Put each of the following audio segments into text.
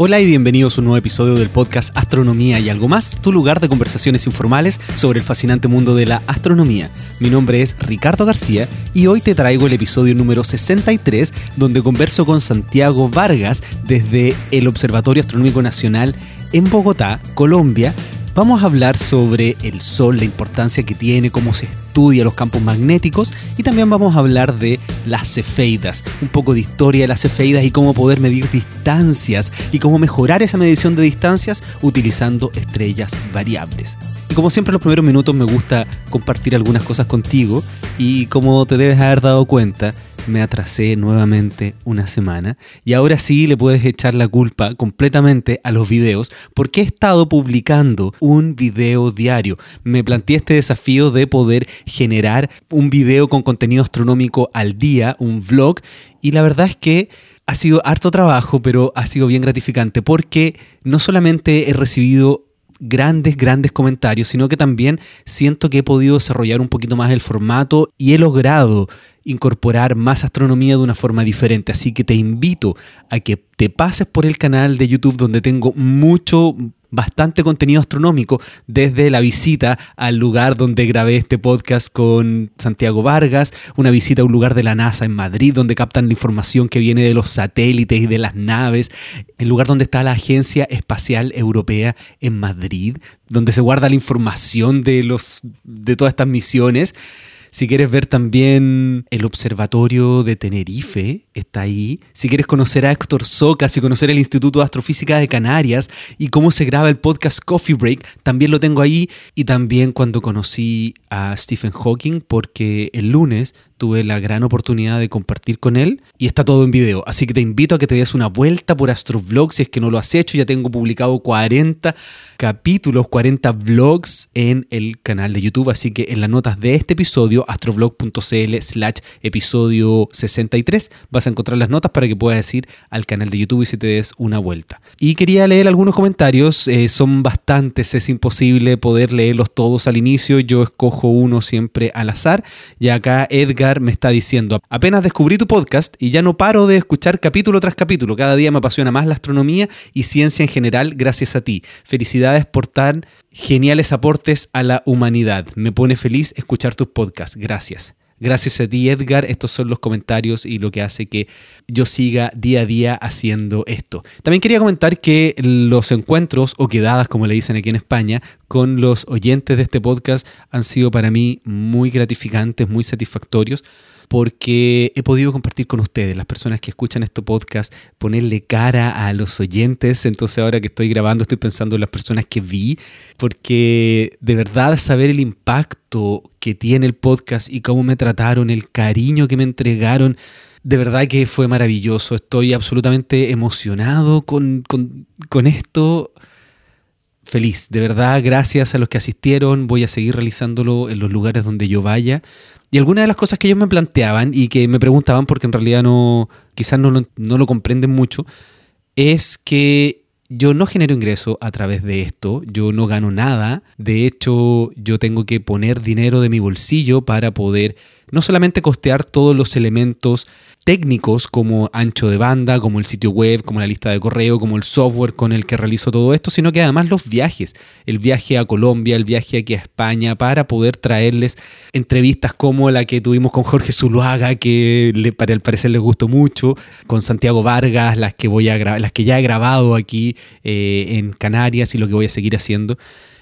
Hola y bienvenidos a un nuevo episodio del podcast Astronomía y algo más, tu lugar de conversaciones informales sobre el fascinante mundo de la astronomía. Mi nombre es Ricardo García y hoy te traigo el episodio número 63 donde converso con Santiago Vargas desde el Observatorio Astronómico Nacional en Bogotá, Colombia, Vamos a hablar sobre el Sol, la importancia que tiene, cómo se estudia los campos magnéticos y también vamos a hablar de las cefeidas, un poco de historia de las cefeidas y cómo poder medir distancias y cómo mejorar esa medición de distancias utilizando estrellas variables. Y como siempre en los primeros minutos me gusta compartir algunas cosas contigo y como te debes haber dado cuenta, me atrasé nuevamente una semana y ahora sí le puedes echar la culpa completamente a los videos porque he estado publicando un video diario. Me planteé este desafío de poder generar un video con contenido astronómico al día, un vlog, y la verdad es que ha sido harto trabajo, pero ha sido bien gratificante porque no solamente he recibido grandes, grandes comentarios, sino que también siento que he podido desarrollar un poquito más el formato y he logrado incorporar más astronomía de una forma diferente. Así que te invito a que te pases por el canal de YouTube donde tengo mucho, bastante contenido astronómico desde la visita al lugar donde grabé este podcast con Santiago Vargas, una visita a un lugar de la NASA en Madrid donde captan la información que viene de los satélites y de las naves, el lugar donde está la Agencia Espacial Europea en Madrid, donde se guarda la información de los de todas estas misiones. Si quieres ver también el Observatorio de Tenerife, está ahí. Si quieres conocer a Héctor Socas y conocer el Instituto de Astrofísica de Canarias y cómo se graba el podcast Coffee Break, también lo tengo ahí. Y también cuando conocí a Stephen Hawking, porque el lunes tuve la gran oportunidad de compartir con él y está todo en video. Así que te invito a que te des una vuelta por Astrovlog si es que no lo has hecho. Ya tengo publicado 40 capítulos, 40 vlogs en el canal de YouTube. Así que en las notas de este episodio, astrovlog.cl slash episodio 63, vas a encontrar las notas para que puedas ir al canal de YouTube y se te des una vuelta. Y quería leer algunos comentarios. Eh, son bastantes, es imposible poder leerlos todos al inicio. Yo escojo uno siempre al azar. Y acá Edgar me está diciendo, apenas descubrí tu podcast y ya no paro de escuchar capítulo tras capítulo. Cada día me apasiona más la astronomía y ciencia en general gracias a ti. Felicidades por tan geniales aportes a la humanidad. Me pone feliz escuchar tus podcasts. Gracias. Gracias a ti, Edgar. Estos son los comentarios y lo que hace que yo siga día a día haciendo esto. También quería comentar que los encuentros o quedadas, como le dicen aquí en España, con los oyentes de este podcast han sido para mí muy gratificantes, muy satisfactorios porque he podido compartir con ustedes, las personas que escuchan este podcast, ponerle cara a los oyentes. Entonces ahora que estoy grabando estoy pensando en las personas que vi, porque de verdad saber el impacto que tiene el podcast y cómo me trataron, el cariño que me entregaron, de verdad que fue maravilloso. Estoy absolutamente emocionado con, con esto feliz. De verdad, gracias a los que asistieron. Voy a seguir realizándolo en los lugares donde yo vaya. Y algunas de las cosas que ellos me planteaban y que me preguntaban, porque en realidad no, quizás no, no lo comprenden mucho, es que yo no genero ingreso a través de esto, yo no gano nada, de hecho yo tengo que poner dinero de mi bolsillo para poder no solamente costear todos los elementos técnicos como ancho de banda, como el sitio web, como la lista de correo, como el software con el que realizo todo esto, sino que además los viajes, el viaje a Colombia, el viaje aquí a España, para poder traerles entrevistas como la que tuvimos con Jorge Zuluaga, que le, para parecer les gustó mucho, con Santiago Vargas, las que, voy a las que ya he grabado aquí eh, en Canarias y lo que voy a seguir haciendo.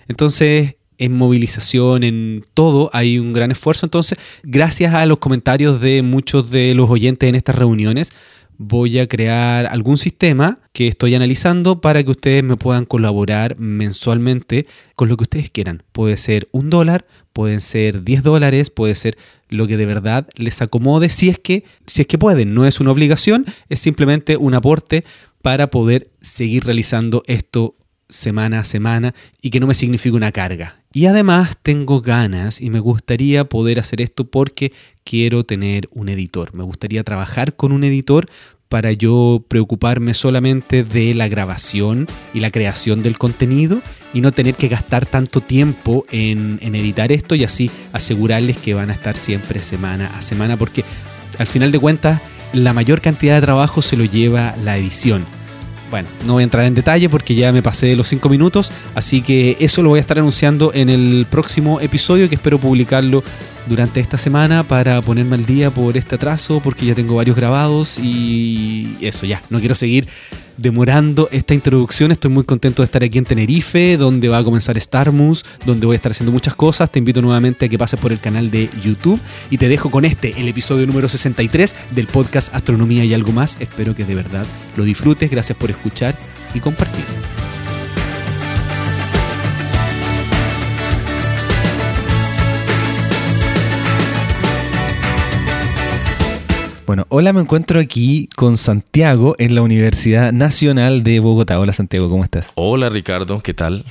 Entonces, en movilización, en todo, hay un gran esfuerzo. Entonces, gracias a los comentarios de muchos de los oyentes en estas reuniones, voy a crear algún sistema que estoy analizando para que ustedes me puedan colaborar mensualmente con lo que ustedes quieran. Puede ser un dólar, pueden ser 10 dólares, puede ser lo que de verdad les acomode si es que si es que pueden, no es una obligación, es simplemente un aporte para poder seguir realizando esto semana a semana y que no me signifique una carga. Y además tengo ganas y me gustaría poder hacer esto porque quiero tener un editor. Me gustaría trabajar con un editor para yo preocuparme solamente de la grabación y la creación del contenido y no tener que gastar tanto tiempo en, en editar esto y así asegurarles que van a estar siempre semana a semana porque al final de cuentas la mayor cantidad de trabajo se lo lleva la edición bueno, no voy a entrar en detalle porque ya me pasé los cinco minutos, así que eso lo voy a estar anunciando en el próximo episodio que espero publicarlo durante esta semana para ponerme al día por este atraso porque ya tengo varios grabados y eso ya, no quiero seguir demorando esta introducción. Estoy muy contento de estar aquí en Tenerife, donde va a comenzar Starmus, donde voy a estar haciendo muchas cosas. Te invito nuevamente a que pases por el canal de YouTube y te dejo con este, el episodio número 63 del podcast Astronomía y algo más. Espero que de verdad lo disfrutes. Gracias por escuchar y compartir. Bueno, hola, me encuentro aquí con Santiago en la Universidad Nacional de Bogotá. Hola Santiago, ¿cómo estás? Hola Ricardo, ¿qué tal?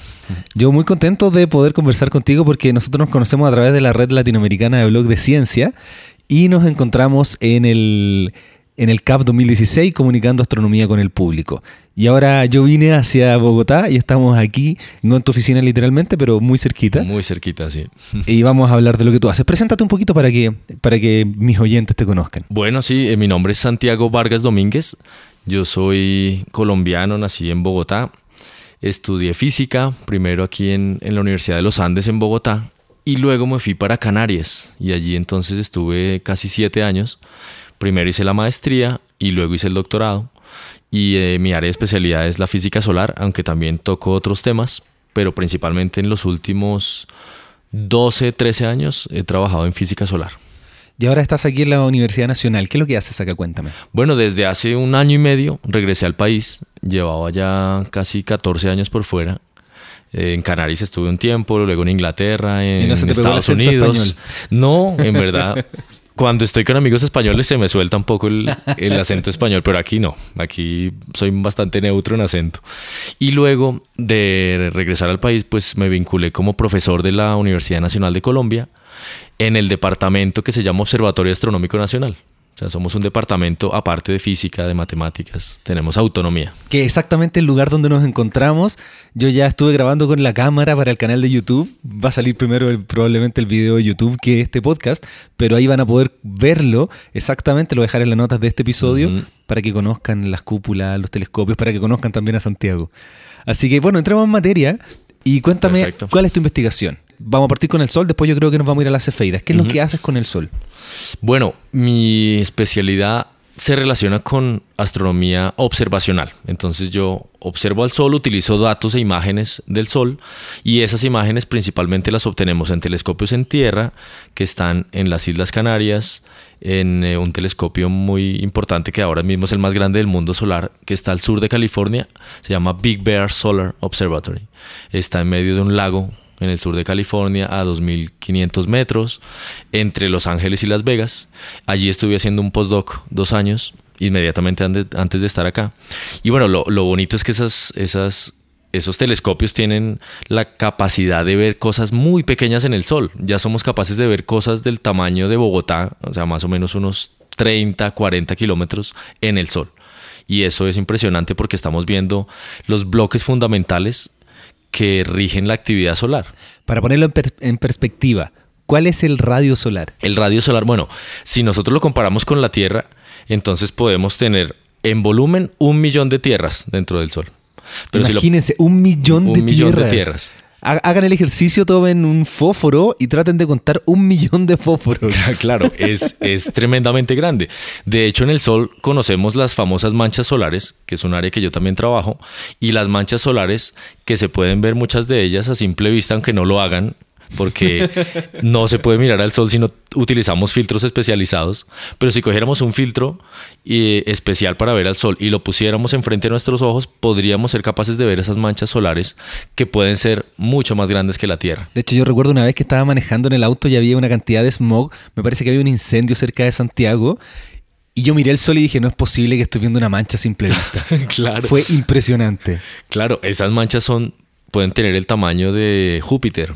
Yo muy contento de poder conversar contigo porque nosotros nos conocemos a través de la red latinoamericana de blog de ciencia y nos encontramos en el en el CAP 2016 comunicando astronomía con el público. Y ahora yo vine hacia Bogotá y estamos aquí, no en tu oficina literalmente, pero muy cerquita. Muy cerquita, sí. Y vamos a hablar de lo que tú haces. Preséntate un poquito para que, para que mis oyentes te conozcan. Bueno, sí, eh, mi nombre es Santiago Vargas Domínguez. Yo soy colombiano, nací en Bogotá. Estudié física, primero aquí en, en la Universidad de los Andes en Bogotá, y luego me fui para Canarias. Y allí entonces estuve casi siete años Primero hice la maestría y luego hice el doctorado. Y eh, mi área de especialidad es la física solar, aunque también toco otros temas, pero principalmente en los últimos 12, 13 años he trabajado en física solar. Y ahora estás aquí en la Universidad Nacional. ¿Qué es lo que haces acá? Cuéntame. Bueno, desde hace un año y medio regresé al país. Llevaba ya casi 14 años por fuera. Eh, en Canarias estuve un tiempo, luego en Inglaterra, en Estados Unidos. No, en verdad. Cuando estoy con amigos españoles se me suelta un poco el, acento español, pero aquí no. Aquí soy bastante neutro en acento. Y luego de regresar al país, pues me vinculé como profesor de la Universidad Nacional de Colombia en el departamento que se llama Observatorio Astronómico Nacional. O sea, somos un departamento aparte de física, de matemáticas, tenemos autonomía. Que exactamente el lugar donde nos encontramos, yo ya estuve grabando con la cámara para el canal de YouTube, va a salir primero probablemente el video de YouTube que este podcast, pero ahí van a poder verlo exactamente, lo voy a dejar en las notas de este episodio para que conozcan las cúpulas, los telescopios, para que conozcan también a Santiago. Así que bueno, entramos en materia y cuéntame cuál es tu investigación. Vamos a partir con el sol, después yo creo que nos vamos a ir a las cefeidas. ¿Qué es lo que haces con el sol? Bueno, mi especialidad se relaciona con astronomía observacional. Entonces yo observo al Sol, utilizo datos e imágenes del Sol y esas imágenes principalmente las obtenemos en telescopios en tierra que están en las Islas Canarias, en eh, un telescopio muy importante que ahora mismo es el más grande del mundo solar, que está al sur de California, se llama Big Bear Solar Observatory. Está en medio de un lago en el sur de California, a 2.500 metros, entre Los Ángeles y Las Vegas. Allí estuve haciendo un postdoc dos años, inmediatamente antes de estar acá. Y bueno, lo, bonito es que esos telescopios tienen la capacidad de ver cosas muy pequeñas en el Sol. Ya somos capaces de ver cosas del tamaño de Bogotá, o sea, más o menos unos 30, 40 kilómetros en el Sol. Y eso es impresionante porque estamos viendo los bloques fundamentales que rigen la actividad solar. Para ponerlo en, perspectiva, ¿cuál es el radio solar? El radio solar, bueno, si nosotros lo comparamos con la Tierra, entonces podemos tener en volumen un millón de tierras dentro del Sol. Pero Imagínense, un millón, de, millón de tierras hagan el ejercicio, tomen un fósforo y traten de contar un millón de fósforos. claro, es, es tremendamente grande. De hecho, en el Sol conocemos las famosas manchas solares, que es un área que yo también trabajo, y las manchas solares que se pueden ver muchas de ellas a simple vista, aunque no lo hagan, porque no se puede mirar al sol si no utilizamos filtros especializados, pero si cogiéramos un filtro eh, especial para ver al sol y lo pusiéramos enfrente de nuestros ojos, podríamos ser capaces de ver esas manchas solares que pueden ser mucho más grandes que la Tierra. De hecho, yo recuerdo una vez que estaba manejando en el auto y había una cantidad de smog, me parece que había un incendio cerca de Santiago y yo miré el sol y dije, no es posible que estoy viendo una mancha simple vista. claro. Fue impresionante. Claro, esas manchas son pueden tener el tamaño de Júpiter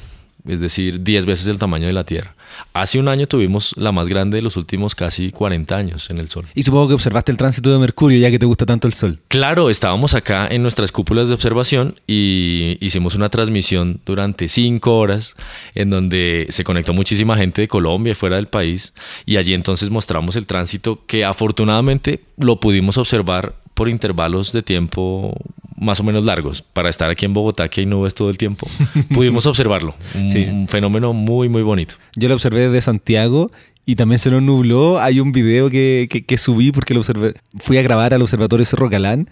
es decir, 10 veces el tamaño de la Tierra. Hace un año tuvimos la más grande de los últimos casi 40 años en el Sol. Y supongo que observaste el tránsito de Mercurio ya que te gusta tanto el Sol. Claro, estábamos acá en nuestras cúpulas de observación y hicimos una transmisión durante 5 horas en donde se conectó muchísima gente de Colombia y fuera del país y allí entonces mostramos el tránsito que afortunadamente lo pudimos observar por intervalos de tiempo más o menos largos. Para estar aquí en Bogotá, que hay nubes todo el tiempo, pudimos observarlo. Un, Sí. un fenómeno muy, muy bonito. Yo lo observé desde Santiago y también se nos nubló. Hay un video que, que- que subí porque lo observé. Fui a grabar al Observatorio Cerro Calán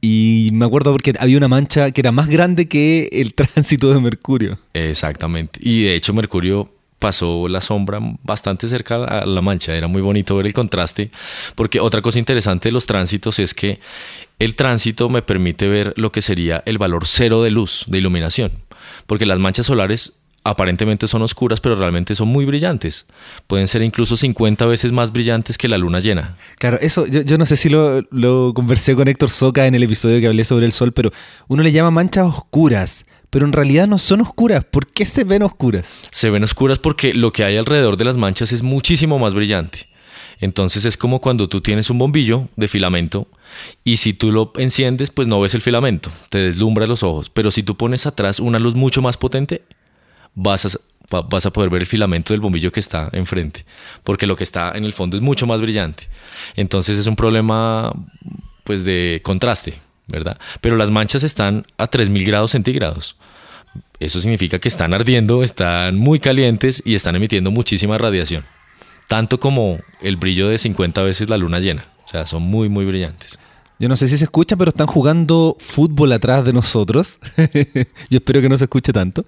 y me acuerdo porque había una mancha que era más grande que el tránsito de Mercurio. Exactamente. Y de hecho Mercurio pasó la sombra bastante cerca a la mancha. Era muy bonito ver el contraste. Porque otra cosa interesante de los tránsitos es que el tránsito me permite ver lo que sería el valor cero de luz, de iluminación. Porque las manchas solares aparentemente son oscuras, pero realmente son muy brillantes. Pueden ser incluso 50 veces más brillantes que la luna llena. Claro, eso yo, yo no sé si lo, lo conversé con Héctor Soca en el episodio que hablé sobre el sol, pero uno le llama manchas oscuras, pero en realidad no son oscuras. ¿Por qué se ven oscuras? se ven oscuras porque lo que hay alrededor de las manchas es muchísimo más brillante. Entonces es como cuando tú tienes un bombillo de filamento y si tú lo enciendes, pues no ves el filamento, te deslumbra los ojos. Pero si tú pones atrás una luz mucho más potente, vas a, va- vas a poder ver el filamento del bombillo que está enfrente, porque lo que está en el fondo es mucho más brillante. Entonces es un problema pues de contraste, Pero las manchas están a 3000 grados centígrados. Eso significa que están ardiendo, están muy calientes y están emitiendo muchísima radiación. Tanto como el brillo de 50 veces la luna llena. O sea, son muy, muy brillantes. Yo no sé si se escucha, pero están jugando fútbol atrás de nosotros. Yo espero que no se escuche tanto.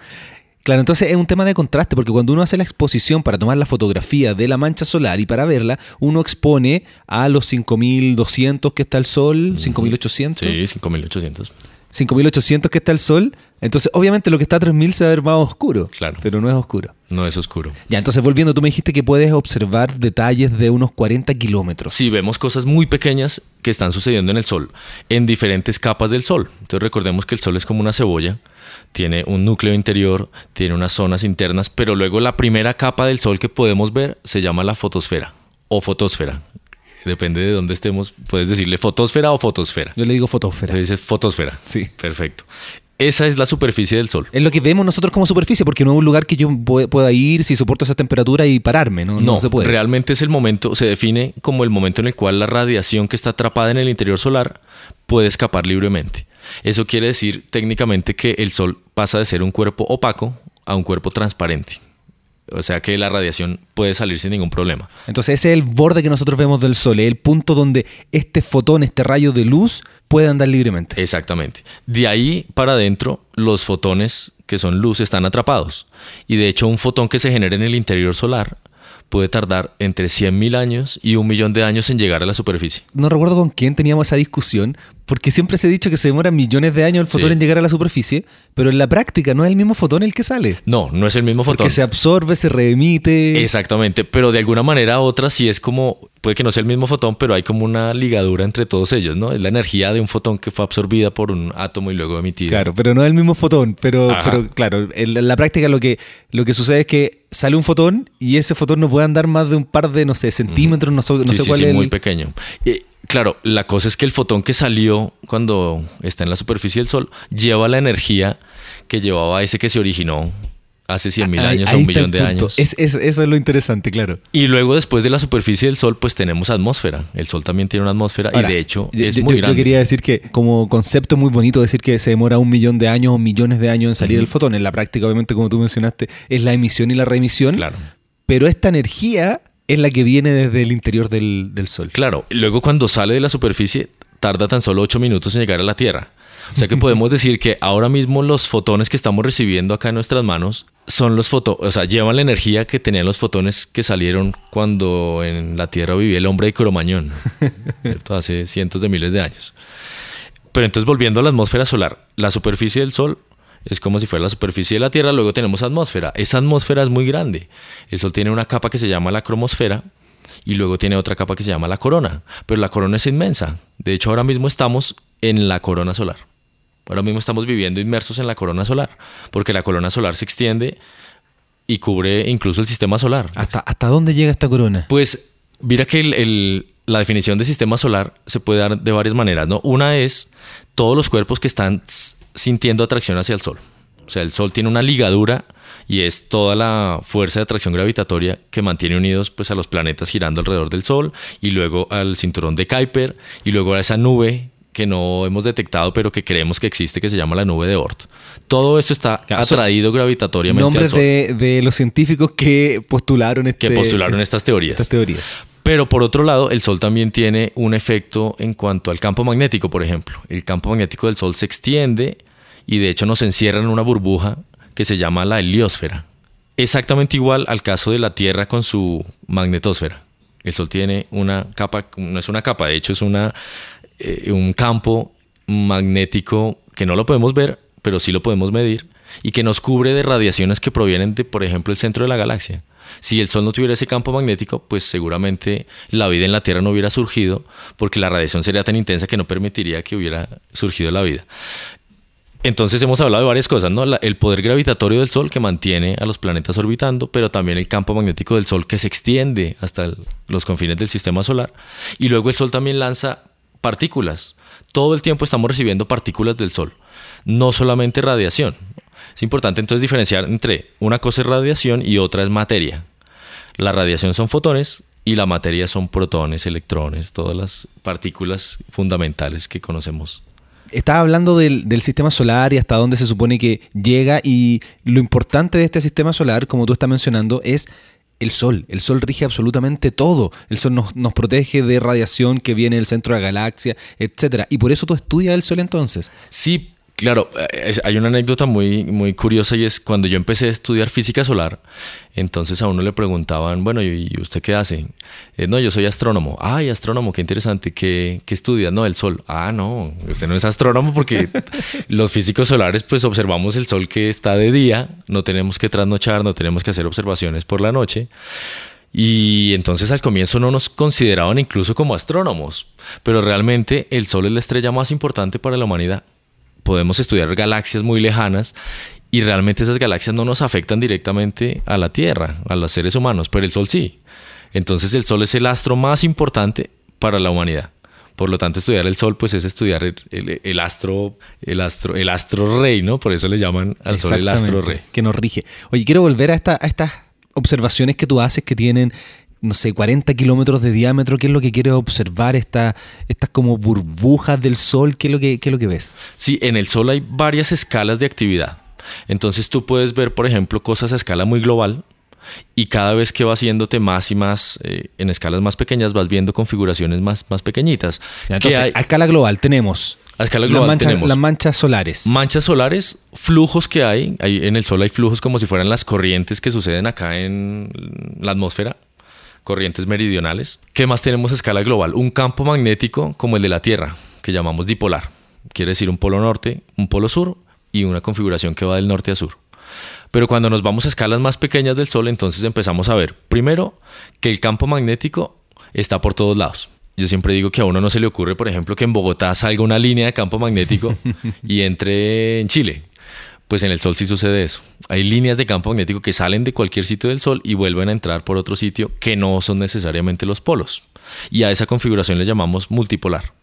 Claro, entonces es un tema de contraste, porque cuando uno hace la exposición para tomar la fotografía de la mancha solar y para verla, uno expone a los 5200 que está el sol, 5800. Sí, 5800. 5800 que está el sol, entonces obviamente lo que está a 3000 se va a ver más oscuro. Claro. Pero no es oscuro. No es oscuro. Ya, entonces volviendo, tú me dijiste que puedes observar detalles de unos 40 kilómetros. Sí, vemos cosas muy pequeñas que están sucediendo en el Sol, en diferentes capas del Sol. Entonces recordemos que el Sol es como una cebolla, tiene un núcleo interior, tiene unas zonas internas, pero luego la primera capa del Sol que podemos ver se llama la fotosfera o fotosfera. Depende de dónde estemos, puedes decirle fotosfera o fotosfera. Yo le digo fotósfera. Le dices fotosfera. Sí. Perfecto. Esa es la superficie del Sol. Es lo que vemos nosotros como superficie, porque no es un lugar que yo pu- pueda ir si soporto esa temperatura y pararme, ¿no? No, se puede. realmente es el momento, se define como el momento en el cual la radiación que está atrapada en el interior solar puede escapar libremente. Eso quiere decir técnicamente que el Sol pasa de ser un cuerpo opaco a un cuerpo transparente. O sea que la radiación puede salir sin ningún problema. Entonces ese es el borde que nosotros vemos del Sol, es el punto donde este fotón, este rayo de luz puede andar libremente. Exactamente. De ahí para adentro, los fotones que son luz están atrapados. Y de hecho, un fotón que se genera en el interior solar puede tardar entre 100.000 años y un millón de años en llegar a la superficie. No recuerdo con quién teníamos esa discusión, porque siempre se ha dicho que se demora millones de años el fotón Sí. en llegar a la superficie, pero en la práctica no es el mismo fotón el que sale. No, no es el mismo fotón. Porque se absorbe, se reemite. Exactamente, pero de alguna manera u otra sí es como, puede que no sea el mismo fotón, pero hay como una ligadura entre todos ellos, ¿no? Es la energía de un fotón que fue absorbida por un átomo y luego emitida. Claro, pero no es el mismo fotón. Pero, pero claro, en la- práctica lo que, lo que sucede es que sale un fotón y ese fotón no puede andar más de un par de, no sé, centímetros, no, so- no sí, sé sí, cuál sí, es. el- muy pequeño. Y, claro, la cosa es que el fotón que salió cuando está en la superficie del Sol lleva la energía que llevaba ese que se originó hace 100.000 Ahí- años ahí o un millón de años. Es- es- eso es lo interesante, claro. Y luego después de la superficie del Sol, pues tenemos atmósfera. El Sol también tiene una atmósfera Ahora, y de hecho yo, es yo- muy yo grande. quería decir que como concepto muy bonito decir que se demora un millón de años o millones de años en salir el fotón. En la práctica, obviamente, como tú mencionaste, es la emisión y la reemisión. Claro. Pero esta energía es la que viene desde el interior del, del Sol. Claro, luego cuando sale de la superficie tarda tan solo 8 minutos en llegar a la Tierra. O sea que podemos decir que ahora mismo los fotones que estamos recibiendo acá en nuestras manos son los fotones, o sea, llevan la energía que tenían los fotones que salieron cuando en la Tierra vivía el hombre de Cromañón, ¿cierto? hace cientos de miles de años. Pero entonces volviendo a la atmósfera solar, la superficie del Sol es como si fuera la superficie de la Tierra, luego tenemos atmósfera. Esa atmósfera es muy grande. El Sol tiene una capa que se llama la cromosfera y luego tiene otra capa que se llama la corona, pero la corona es inmensa. De hecho, ahora mismo estamos en la corona solar. Ahora mismo estamos viviendo inmersos en la corona solar, porque la corona solar se extiende y cubre incluso el sistema solar. ¿Hasta, ¿Hasta dónde llega esta corona? Pues mira que el- el- la definición de sistema solar se puede dar de varias maneras, ¿no? Una es todos los cuerpos que están sintiendo atracción hacia el Sol. O sea, el Sol tiene una ligadura y es toda la fuerza de atracción gravitatoria que mantiene unidos pues, a los planetas girando alrededor del Sol y luego al cinturón de Kuiper y luego a esa nube que no hemos detectado, pero que creemos que existe, que se llama la nube de Oort. Todo esto está atraído gravitatoriamente Nombres al Sol. De, de los científicos que postularon, este, que postularon estas teorías. Estas teorías. Pero por otro lado, el Sol también tiene un efecto en cuanto al campo magnético, por ejemplo. El campo magnético del Sol se extiende y de hecho nos encierra en una burbuja que se llama la heliosfera. Exactamente igual al caso de la Tierra con su magnetosfera. El Sol tiene una capa, no es una capa, de hecho es una, eh, un campo magnético que no lo podemos ver, pero sí lo podemos medir y que nos cubre de radiaciones que provienen de, por ejemplo, el centro de la galaxia. Si el Sol no tuviera ese campo magnético, pues seguramente la vida en la Tierra no hubiera surgido, porque la radiación sería tan intensa que no permitiría que hubiera surgido la vida. Entonces hemos hablado de varias cosas, ¿no? el poder gravitatorio del Sol que mantiene a los planetas orbitando, pero también el campo magnético del Sol que se extiende hasta los confines del sistema solar. Y luego el Sol también lanza partículas. Todo el tiempo estamos recibiendo partículas del Sol, no solamente radiación. Es importante entonces diferenciar entre una cosa es radiación y otra es materia. La radiación son fotones y la materia son protones, electrones, todas las partículas fundamentales que conocemos estaba hablando del, sistema solar y hasta dónde se supone que llega y lo importante de este sistema solar, como tú estás mencionando, es el sol. El sol rige absolutamente todo. El sol nos, nos, protege de radiación que viene del centro de la galaxia, etc. Y por eso tú estudias el sol entonces. Sí, Claro, eh, hay una anécdota muy, muy curiosa y es cuando yo empecé a estudiar física solar, entonces a uno le preguntaban, bueno, ¿y usted qué hace? Eh, no, yo soy astrónomo. Ay, astrónomo, qué interesante. ¿Qué, ¿Qué estudia? No, el sol. Ah, no, usted no es astrónomo porque los físicos solares pues observamos el sol que está de día, no tenemos que trasnochar, no tenemos que hacer observaciones por la noche. Y entonces al comienzo no nos consideraban incluso como astrónomos, pero realmente el Sol es la estrella más importante para la humanidad podemos estudiar galaxias muy lejanas y realmente esas galaxias no nos afectan directamente a la Tierra, a los seres humanos, pero el Sol sí. Entonces el Sol es el astro más importante para la humanidad. Por lo tanto, estudiar el Sol, pues es estudiar el, astro, el astro, el astro rey, ¿no? Por eso le llaman al Sol el astro rey. Que nos rige. Oye, quiero volver a, esta, a estas observaciones que tú haces que tienen no sé, 40 kilómetros de diámetro, ¿qué es lo que quieres observar? Estas como burbujas del sol, ¿qué es, lo que, ¿qué es lo que ves? Sí, en el sol hay varias escalas de actividad. Entonces tú puedes ver, por ejemplo, cosas a escala muy global y cada vez que vas yéndote más y más eh, en escalas más pequeñas vas viendo configuraciones más, más pequeñitas. Entonces, a escala global tenemos a escala global las tenemos las manchas solares. Manchas solares, flujos que hay. hay. En el Sol hay flujos como si fueran las corrientes que suceden acá en la atmósfera corrientes meridionales. ¿Qué más tenemos a escala global? Un campo magnético como el de la Tierra, que llamamos dipolar. Quiere decir un polo norte, un polo sur y una configuración que va del norte a sur. Pero cuando nos vamos a escalas más pequeñas del Sol, entonces empezamos a ver, primero, que el campo magnético está por todos lados. Yo siempre digo que a uno no se le ocurre, por ejemplo, que en Bogotá salga una línea de campo magnético y entre en Chile pues en el Sol sí sucede eso. Hay líneas de campo magnético que salen de cualquier sitio del Sol y vuelven a entrar por otro sitio que no son necesariamente los polos. Y a esa configuración le llamamos multipolar.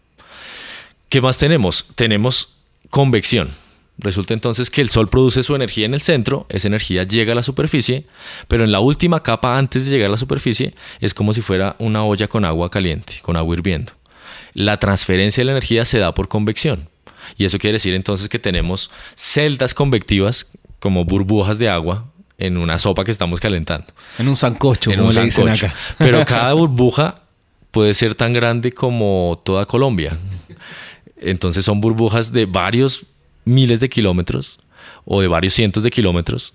¿Qué más tenemos? Tenemos convección. Resulta entonces que el Sol produce su energía en el centro, esa energía llega a la superficie, pero en la última capa antes de llegar a la superficie es como si fuera una olla con agua caliente, con agua hirviendo. La transferencia de la energía se da por convección. Y eso quiere decir entonces que tenemos celdas convectivas como burbujas de agua en una sopa que estamos calentando. En un sancocho, en un le dicen acá. Pero cada burbuja puede ser tan grande como toda Colombia. Entonces son burbujas de varios miles de kilómetros o de varios cientos de kilómetros.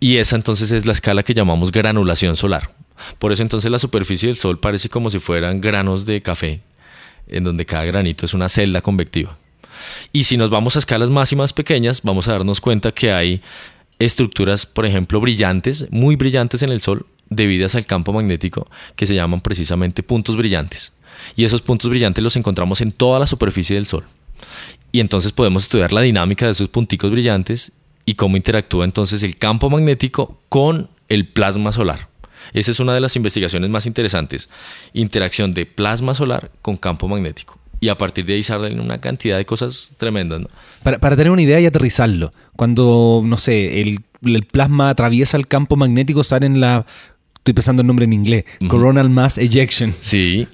Y esa entonces es la escala que llamamos granulación solar. Por eso entonces la superficie del Sol parece como si fueran granos de café, en donde cada granito es una celda convectiva. Y si nos vamos a escalas más y más pequeñas, vamos a darnos cuenta que hay estructuras, por ejemplo, brillantes, muy brillantes en el Sol, debidas al campo magnético, que se llaman precisamente puntos brillantes. Y esos puntos brillantes los encontramos en toda la superficie del Sol. Y entonces podemos estudiar la dinámica de esos punticos brillantes y cómo interactúa entonces el campo magnético con el plasma solar. Esa es una de las investigaciones más interesantes. Interacción de plasma solar con campo magnético y a partir de ahí salen una cantidad de cosas tremendas. Para, tener una idea y aterrizarlo, cuando, no sé, el, plasma atraviesa el campo magnético, salen la... Estoy pensando el nombre en inglés. Coronal Mass Ejection. Sí.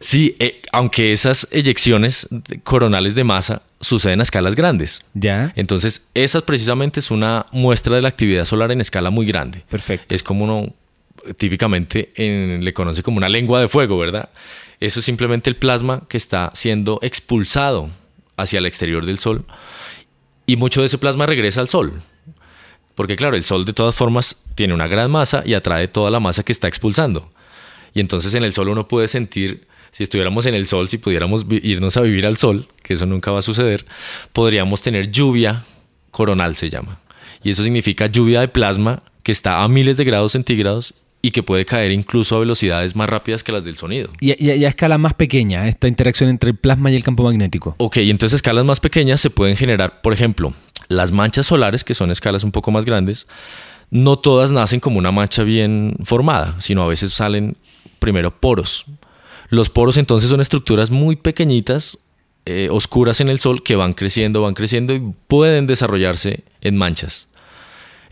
Sí, eh, aunque esas eyecciones coronales de masa suceden a escalas grandes. Ya. Entonces, esa precisamente es una muestra de la actividad solar en escala muy grande. Perfecto. Es como uno típicamente le conoce como una lengua de fuego, ¿verdad? Eso es simplemente el plasma que está siendo expulsado hacia el exterior del Sol y mucho de ese plasma regresa al Sol. Porque claro, el Sol de todas formas tiene una gran masa y atrae toda la masa que está expulsando. Y entonces en el Sol uno puede sentir, si estuviéramos en el Sol, si pudiéramos irnos a vivir al Sol, que eso nunca va a suceder, podríamos tener lluvia coronal, se llama. Y eso significa lluvia de plasma que está a miles de grados centígrados y que puede caer incluso a velocidades más rápidas que las del sonido. Y, a escala más pequeña, esta interacción entre el plasma y el campo magnético. Ok, entonces a escalas más pequeñas se pueden generar, por ejemplo, las manchas solares, que son escalas un poco más grandes, no todas nacen como una mancha bien formada, sino a veces salen primero poros. Los poros entonces son estructuras muy pequeñitas, eh, oscuras en el sol, que van creciendo, van creciendo y pueden desarrollarse en manchas.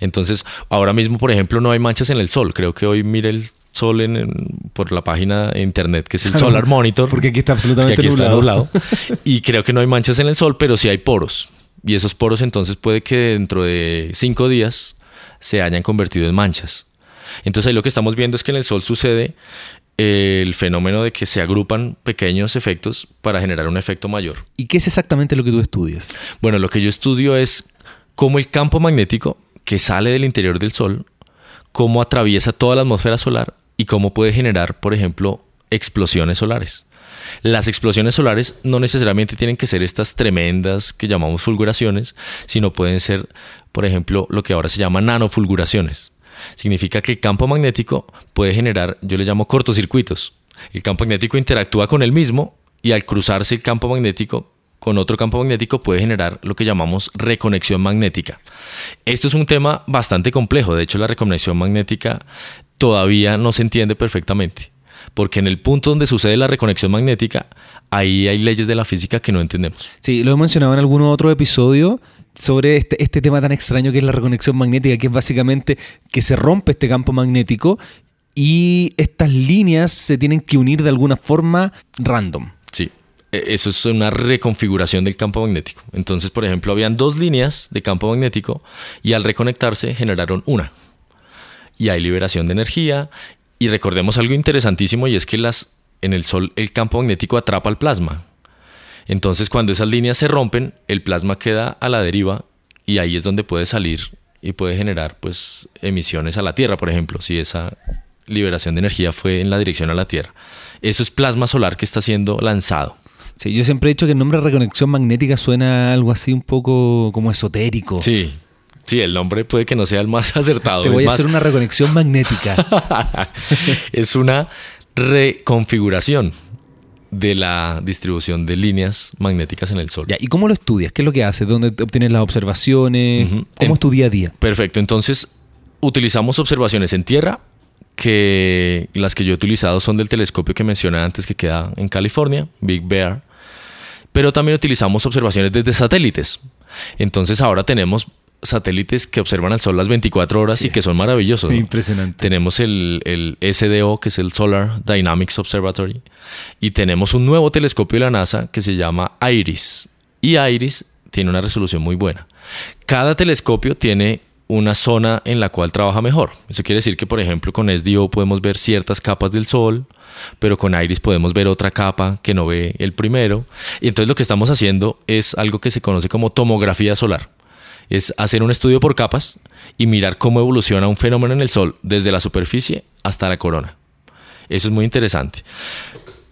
Entonces, ahora mismo, por ejemplo, no hay manchas en el sol. Creo que hoy mire el sol en, por la página de internet que es el Solar Monitor. Porque aquí está absolutamente aquí Está nublado. y creo que no hay manchas en el sol, pero sí hay poros. Y esos poros entonces puede que dentro de cinco días se hayan convertido en manchas. Entonces ahí lo que estamos viendo es que en el sol sucede el fenómeno de que se agrupan pequeños efectos para generar un efecto mayor. ¿Y qué es exactamente lo que tú estudias? Bueno, lo que yo estudio es cómo el campo magnético que sale del interior del Sol, cómo atraviesa toda la atmósfera solar y cómo puede generar, por ejemplo, explosiones solares. Las explosiones solares no necesariamente tienen que ser estas tremendas que llamamos fulguraciones, sino pueden ser, por ejemplo, lo que ahora se llama nanofulguraciones. Significa que el campo magnético puede generar, yo le llamo cortocircuitos. El campo magnético interactúa con el mismo y al cruzarse el campo magnético con otro campo magnético puede generar lo que llamamos reconexión magnética. Esto es un tema bastante complejo, de hecho la reconexión magnética todavía no se entiende perfectamente, porque en el punto donde sucede la reconexión magnética, ahí hay leyes de la física que no entendemos. Sí, lo he mencionado en algún otro episodio sobre este, este tema tan extraño que es la reconexión magnética, que es básicamente que se rompe este campo magnético y estas líneas se tienen que unir de alguna forma random. E, eso es una reconfiguración del campo magnético. Entonces, por ejemplo, habían dos líneas de campo magnético y al reconectarse generaron una. Y hay liberación de energía. Y recordemos algo interesantísimo y es que las, en el Sol el campo magnético atrapa el plasma. Entonces, cuando esas líneas se rompen, el plasma queda a la deriva y ahí es donde puede salir y puede generar pues emisiones a la Tierra, por ejemplo, si esa liberación de energía fue en la dirección a la Tierra. Eso es plasma solar que está siendo lanzado. Sí, yo siempre he dicho que el nombre reconexión magnética suena algo así un poco como esotérico. Sí, sí, el nombre puede que no sea el más acertado. Te voy a hacer una reconexión magnética. es una reconfiguración de la distribución de líneas magnéticas en el Sol. ¿Y cómo lo estudias? ¿Qué es lo que haces? ¿Dónde obtienes las observaciones? ¿Cómo es tu día a día? Perfecto, entonces utilizamos observaciones en tierra, que las que yo he utilizado son del telescopio que mencioné antes que queda en California, Big Bear, pero también utilizamos observaciones desde satélites. Entonces ahora tenemos satélites que observan al Sol las 24 horas y que son maravillosos. Impresionante. Tenemos el, el, SDO, que es el Solar Dynamics Observatory, y tenemos un nuevo telescopio de la NASA que se llama IRIS. Y IRIS tiene una resolución muy buena. Cada telescopio tiene una zona en la cual trabaja mejor. Eso quiere decir que, por ejemplo, con SDO podemos ver ciertas capas del Sol, pero con Iris podemos ver otra capa que no ve el primero. Y entonces lo que estamos haciendo es algo que se conoce como tomografía solar. Es hacer un estudio por capas y mirar cómo evoluciona un fenómeno en el Sol desde la superficie hasta la corona. Eso es muy interesante.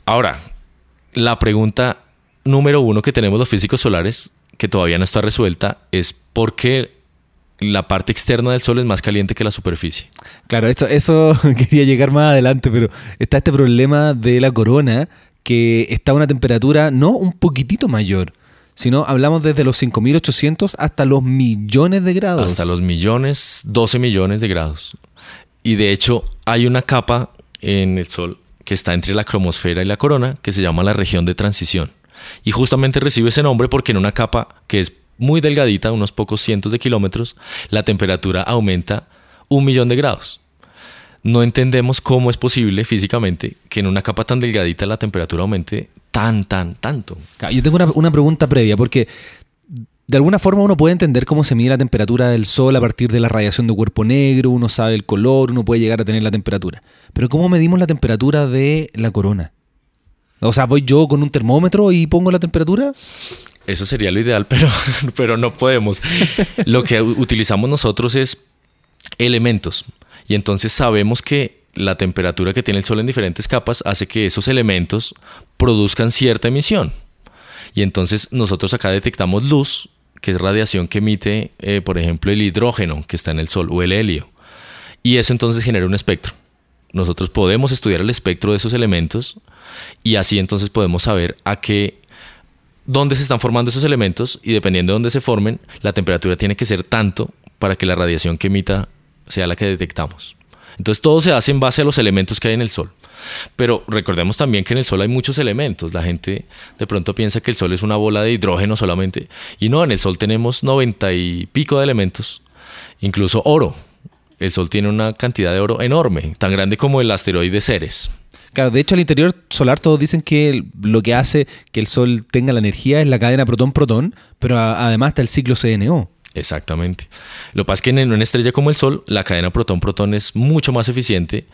Ahora, la pregunta número uno que tenemos los físicos solares, que todavía no está resuelta, es por qué la parte externa del Sol es más caliente que la superficie. Claro, eso, eso quería llegar más adelante, pero está este problema de la corona que está a una temperatura no un poquitito mayor, sino hablamos desde los 5800 hasta los millones de grados. Hasta los millones, 12 millones de grados. Y de hecho hay una capa en el Sol que está entre la cromosfera y la corona que se llama la región de transición. Y justamente recibe ese nombre porque en una capa que es muy delgadita, unos pocos cientos de kilómetros, la temperatura aumenta un millón de grados. no entendemos cómo es posible físicamente que en una capa tan delgadita la temperatura aumente tan, tan, tanto. Yo tengo una, pregunta previa, porque de alguna forma uno puede entender cómo se mide la temperatura del sol a partir de la radiación de cuerpo negro, uno sabe el color, uno puede llegar a tener la temperatura. Pero ¿cómo medimos la temperatura de la corona? O sea, voy yo con un termómetro y pongo la temperatura. Eso sería lo ideal, pero, pero no podemos. Lo que utilizamos nosotros es elementos. Y entonces sabemos que la temperatura que tiene el Sol en diferentes capas hace que esos elementos produzcan cierta emisión. Y entonces nosotros acá detectamos luz, que es radiación que emite, eh, por ejemplo, el hidrógeno que está en el Sol o el helio. Y eso entonces genera un espectro. Nosotros podemos estudiar el espectro de esos elementos y así entonces podemos saber a qué dónde se están formando esos elementos y dependiendo de dónde se formen, la temperatura tiene que ser tanto para que la radiación que emita sea la que detectamos. Entonces todo se hace en base a los elementos que hay en el Sol. Pero recordemos también que en el Sol hay muchos elementos. La gente de pronto piensa que el Sol es una bola de hidrógeno solamente. Y no, en el Sol tenemos noventa y pico de elementos, incluso oro. El Sol tiene una cantidad de oro enorme, tan grande como el asteroide Ceres. Claro, de hecho al interior solar todos dicen que lo que hace que el Sol tenga la energía es la cadena protón-protón, pero además está el ciclo CNO. Exactamente. Lo que pasa es que en una estrella como el Sol, la cadena protón-protón es mucho más eficiente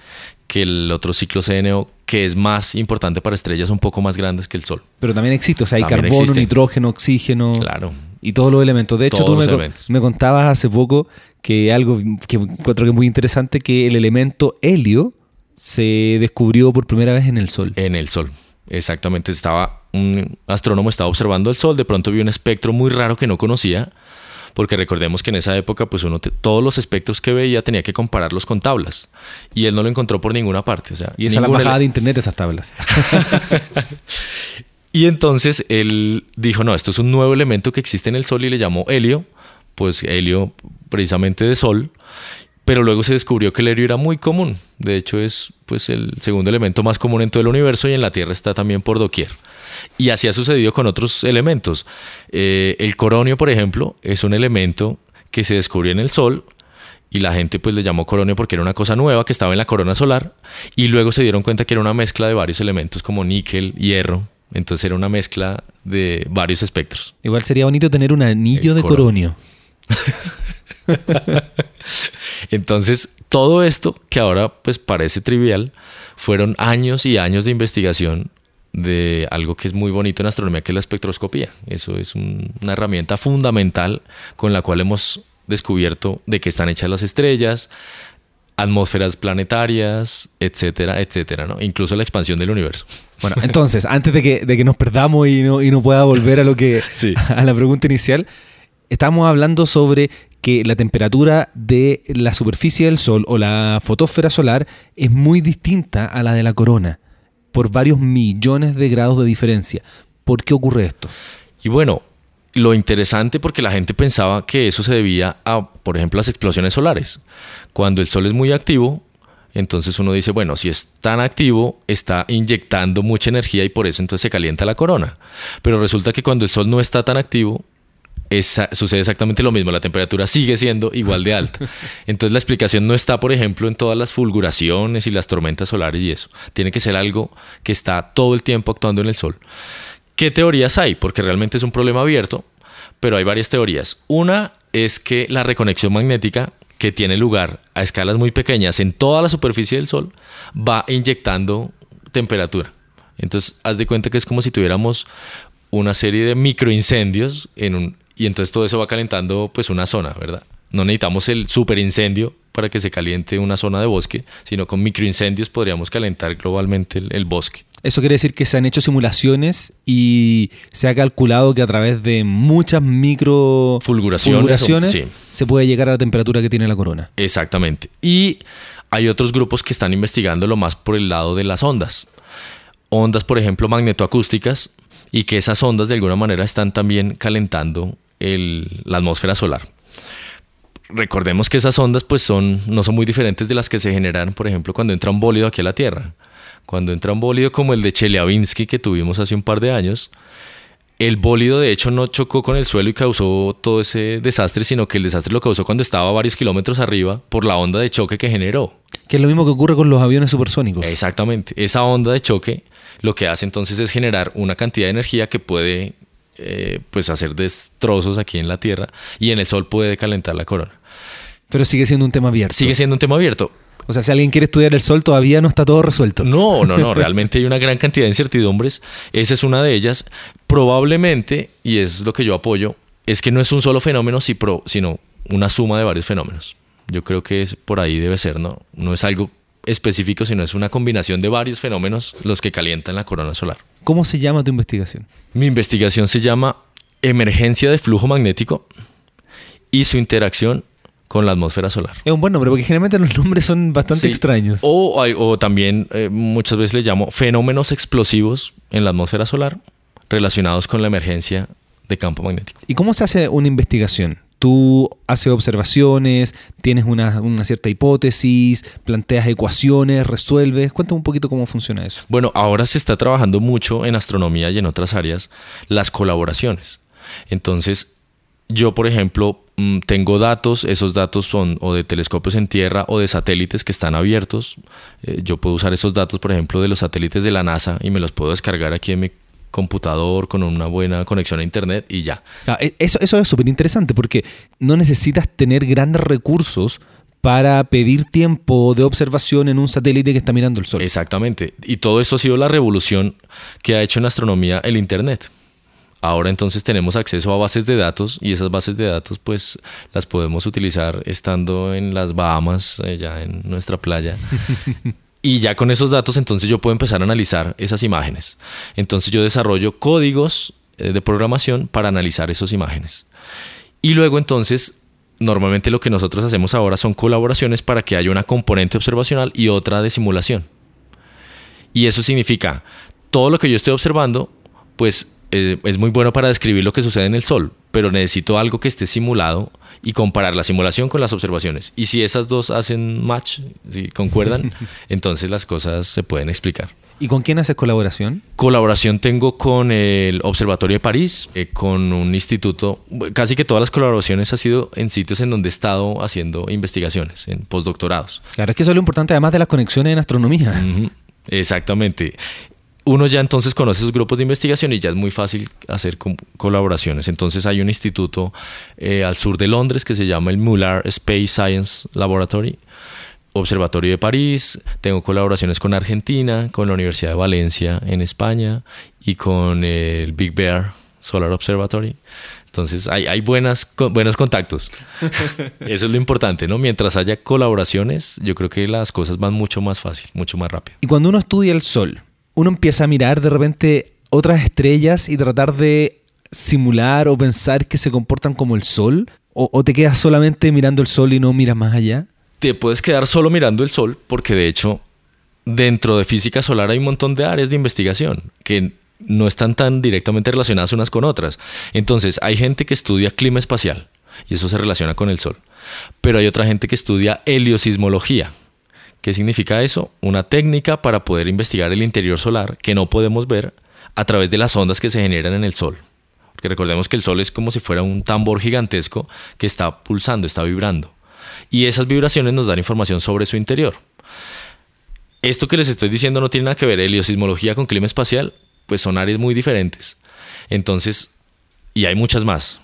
que el otro ciclo CNO, que es más importante para estrellas un poco más grandes que el Sol. Pero también existe, o sea, hay carbono, nitrógeno, oxígeno. Claro. Y todos los elementos. De hecho, tú me, contabas hace poco que algo que encuentro que es muy interesante, que el elemento helio se descubrió por primera vez en el Sol. En el Sol. Exactamente, estaba un astrónomo estaba observando el Sol, de pronto vio un espectro muy raro que no conocía porque recordemos que en esa época pues uno todos los espectros que veía tenía que compararlos con tablas y él no lo encontró por ninguna parte. O sea, y esa la bajada de internet esas tablas. y entonces él dijo, no, esto es un nuevo elemento que existe en el Sol y le llamó helio, pues helio precisamente de Sol, pero luego se descubrió que el helio era muy común. De hecho es pues el segundo elemento más común en todo el universo y en la Tierra está también por doquier. Y así ha sucedido con otros elementos. Eh, el coronio, por ejemplo, es un elemento que se descubrió en el Sol y la gente pues le llamó coronio porque era una cosa nueva que estaba en la corona solar y luego se dieron cuenta que era una mezcla de varios elementos como níquel, hierro, entonces era una mezcla de varios espectros. Igual sería bonito tener un anillo de coronio. entonces, todo esto que ahora pues parece trivial, fueron años y años de investigación de algo que es muy bonito en astronomía, que es la espectroscopía. Eso es una herramienta fundamental con la cual hemos descubierto de qué están hechas las estrellas, atmósferas planetarias, etcétera, etcétera, ¿no? Incluso la expansión del universo. Bueno, entonces, antes de que, de que nos perdamos y no, y no pueda volver a lo que a la pregunta inicial, estamos hablando sobre que la temperatura de la superficie del Sol o la fotósfera solar es muy distinta a la de la corona por varios millones de grados de diferencia. ¿Por qué ocurre esto? Y bueno, lo interesante porque la gente pensaba que eso se debía a, por ejemplo, las explosiones solares. Cuando el Sol es muy activo, entonces uno dice, bueno, si es tan activo, está inyectando mucha energía y por eso entonces se calienta la corona. Pero resulta que cuando el Sol no está tan activo, sucede exactamente lo mismo, la temperatura sigue siendo igual de alta. Entonces la explicación no está, por ejemplo, en todas las fulguraciones y las tormentas solares y eso. Tiene que ser algo que está todo el tiempo actuando en el Sol. ¿Qué teorías hay? Porque realmente es un problema abierto, pero hay varias teorías. Una es que la reconexión magnética que tiene lugar a escalas muy pequeñas en toda la superficie del Sol va inyectando temperatura. Entonces, haz de cuenta que es como si tuviéramos una serie de microincendios en un, y entonces todo eso va calentando pues una zona, ¿verdad? No necesitamos el super incendio para que se caliente una zona de bosque, sino con microincendios podríamos calentar globalmente el, bosque. Eso quiere decir que se han hecho simulaciones y se ha calculado que a través de muchas micro fulguraciones, se puede llegar a la temperatura que tiene la corona. Exactamente. Y hay otros grupos que están investigándolo más por el lado de las ondas. Ondas, por ejemplo, magnetoacústicas, y que esas ondas de alguna manera están también calentando la atmósfera solar. Recordemos que esas ondas pues son, no son muy diferentes de las que se generan, por ejemplo, cuando entra un bólido aquí a la Tierra. Cuando entra un bólido como el de Chelyabinsk que tuvimos hace un par de años, el bólido de hecho no chocó con el suelo y causó todo ese desastre, sino que el desastre lo causó cuando estaba a varios kilómetros arriba por la onda de choque que generó. Que es lo mismo que ocurre con los aviones supersónicos. Exactamente. Esa onda de choque lo que hace entonces es generar una cantidad de energía que puede eh, pues hacer destrozos aquí en la Tierra y en el Sol puede calentar la corona. Pero sigue siendo un tema abierto. Sigue siendo un tema abierto. O sea, si alguien quiere estudiar el Sol, todavía no está todo resuelto. No, no, no. Realmente hay una gran cantidad de incertidumbres. Esa es una de ellas. Probablemente, y es lo que yo apoyo, es que no es un solo fenómeno, sino una suma de varios fenómenos. Yo creo que es, por ahí debe ser, ¿no? No es algo específico, sino es una combinación de varios fenómenos los que calientan la corona solar. ¿Cómo se llama tu investigación? Mi investigación se llama Emergencia de flujo magnético y su interacción con la atmósfera solar. Es un buen nombre, porque generalmente los nombres son bastante extraños. O, o también eh, muchas veces le llamo fenómenos explosivos en la atmósfera solar relacionados con la emergencia de campo magnético. ¿Y cómo se hace una investigación? Tú haces observaciones, tienes una, una, cierta hipótesis, planteas ecuaciones, resuelves. Cuéntame un poquito cómo funciona eso. Bueno, ahora se está trabajando mucho en astronomía y en otras áreas las colaboraciones. Entonces, yo, por ejemplo, mm, tengo datos, esos datos son o de telescopios en tierra o de satélites que están abiertos. Eh, yo puedo usar esos datos, por ejemplo, de los satélites de la NASA y me los puedo descargar aquí en mi computador con una buena conexión a internet y ya. Ah, e, eso, eso es súper interesante porque no necesitas tener grandes recursos para pedir tiempo de observación en un satélite que está mirando el Sol. Exactamente. Y todo esto ha sido la revolución que ha hecho en astronomía el Internet. Ahora entonces tenemos acceso a bases de datos y esas bases de datos pues las podemos utilizar estando en las Bahamas, allá en nuestra playa. Y ya con esos datos entonces yo puedo empezar a analizar esas imágenes. Entonces yo desarrollo códigos eh, de programación para analizar esas imágenes. Y luego entonces normalmente lo que nosotros hacemos ahora son colaboraciones para que haya una componente observacional y otra de simulación. Y eso significa todo lo que yo estoy observando, pues eh, es muy bueno para describir lo que sucede en el Sol, pero necesito algo que esté simulado y comparar la simulación con las observaciones. Y si esas dos hacen match, si concuerdan, entonces las cosas se pueden explicar. ¿Y con quién haces colaboración? Colaboración tengo con el Observatorio de París, eh, con un instituto. Casi que todas las colaboraciones han sido en sitios en donde he estado haciendo investigaciones, en postdoctorados. Claro, es que eso es lo importante además de las conexiones en astronomía. Exactamente uno ya entonces conoce esos grupos de investigación y ya es muy fácil hacer colaboraciones. Entonces hay un instituto eh, al sur de Londres que se llama el Muller Space Science Laboratory, Observatorio de París, tengo colaboraciones con Argentina, con la Universidad de Valencia en España y con el Big Bear Solar Observatory. Entonces hay, hay buenas, buenos contactos. Eso es lo importante, ¿no? Mientras haya colaboraciones, yo creo que las cosas van mucho más fácil, mucho más rápido. Y cuando uno estudia el Sol, uno empieza a mirar de repente otras estrellas y tratar de simular o pensar que se comportan como el sol? ¿O, te quedas solamente mirando el sol y no miras más allá? Te puedes quedar solo mirando el sol porque de hecho dentro de física solar hay un montón de áreas de investigación que no están tan directamente relacionadas unas con otras. Entonces hay gente que estudia clima espacial y eso se relaciona con el sol. Pero hay otra gente que estudia heliosismología, ¿Qué significa eso? Una técnica para poder investigar el interior solar que no podemos ver a través de las ondas que se generan en el Sol. Porque recordemos que el Sol es como si fuera un tambor gigantesco que está pulsando, está vibrando. Y esas vibraciones nos dan información sobre su interior. Esto que les estoy diciendo no tiene nada que ver heliosismología con clima espacial, pues son áreas muy diferentes. Entonces, y hay muchas más.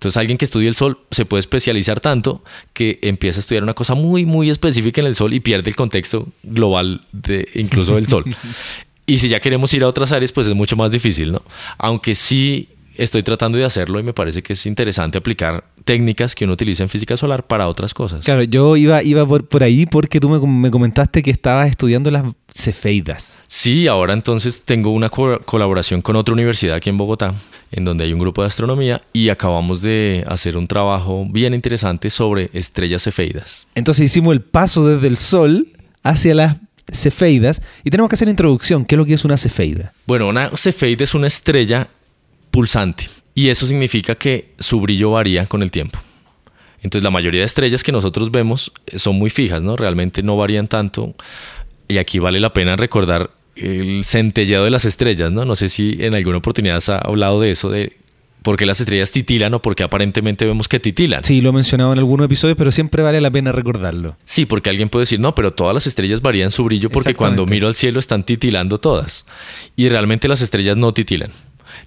Entonces alguien que estudia el sol se puede especializar tanto que empieza a estudiar una cosa muy, muy específica en el sol y pierde el contexto global de incluso del sol. y si ya queremos ir a otras áreas, pues es mucho más difícil, ¿no? Aunque sí estoy tratando de hacerlo y me parece que es interesante aplicar técnicas que uno utiliza en física solar para otras cosas. Claro, yo iba, iba por, ahí porque tú me, comentaste que estabas estudiando las cefeidas. Sí, ahora entonces tengo una colaboración con otra universidad aquí en Bogotá, en donde hay un grupo de astronomía y acabamos de hacer un trabajo bien interesante sobre estrellas cefeidas. Entonces hicimos el paso desde el Sol hacia las cefeidas y tenemos que hacer introducción. ¿Qué es lo que es una cefeida? Bueno, una cefeida es una estrella pulsante. Y eso significa que su brillo varía con el tiempo. Entonces la mayoría de estrellas que nosotros vemos eh, son muy fijas, ¿no? Realmente no varían tanto. Y aquí vale la pena recordar el centelleo de las estrellas, ¿no? No sé si en alguna oportunidad has hablado de eso, de ¿Por qué las estrellas titilan o por qué aparentemente vemos que titilan? Sí, lo he mencionado en algunos episodios, pero siempre vale la pena recordarlo. Sí, porque alguien puede decir, no, pero todas las estrellas varían su brillo porque cuando miro al cielo están titilando todas. Y realmente las estrellas no titilan.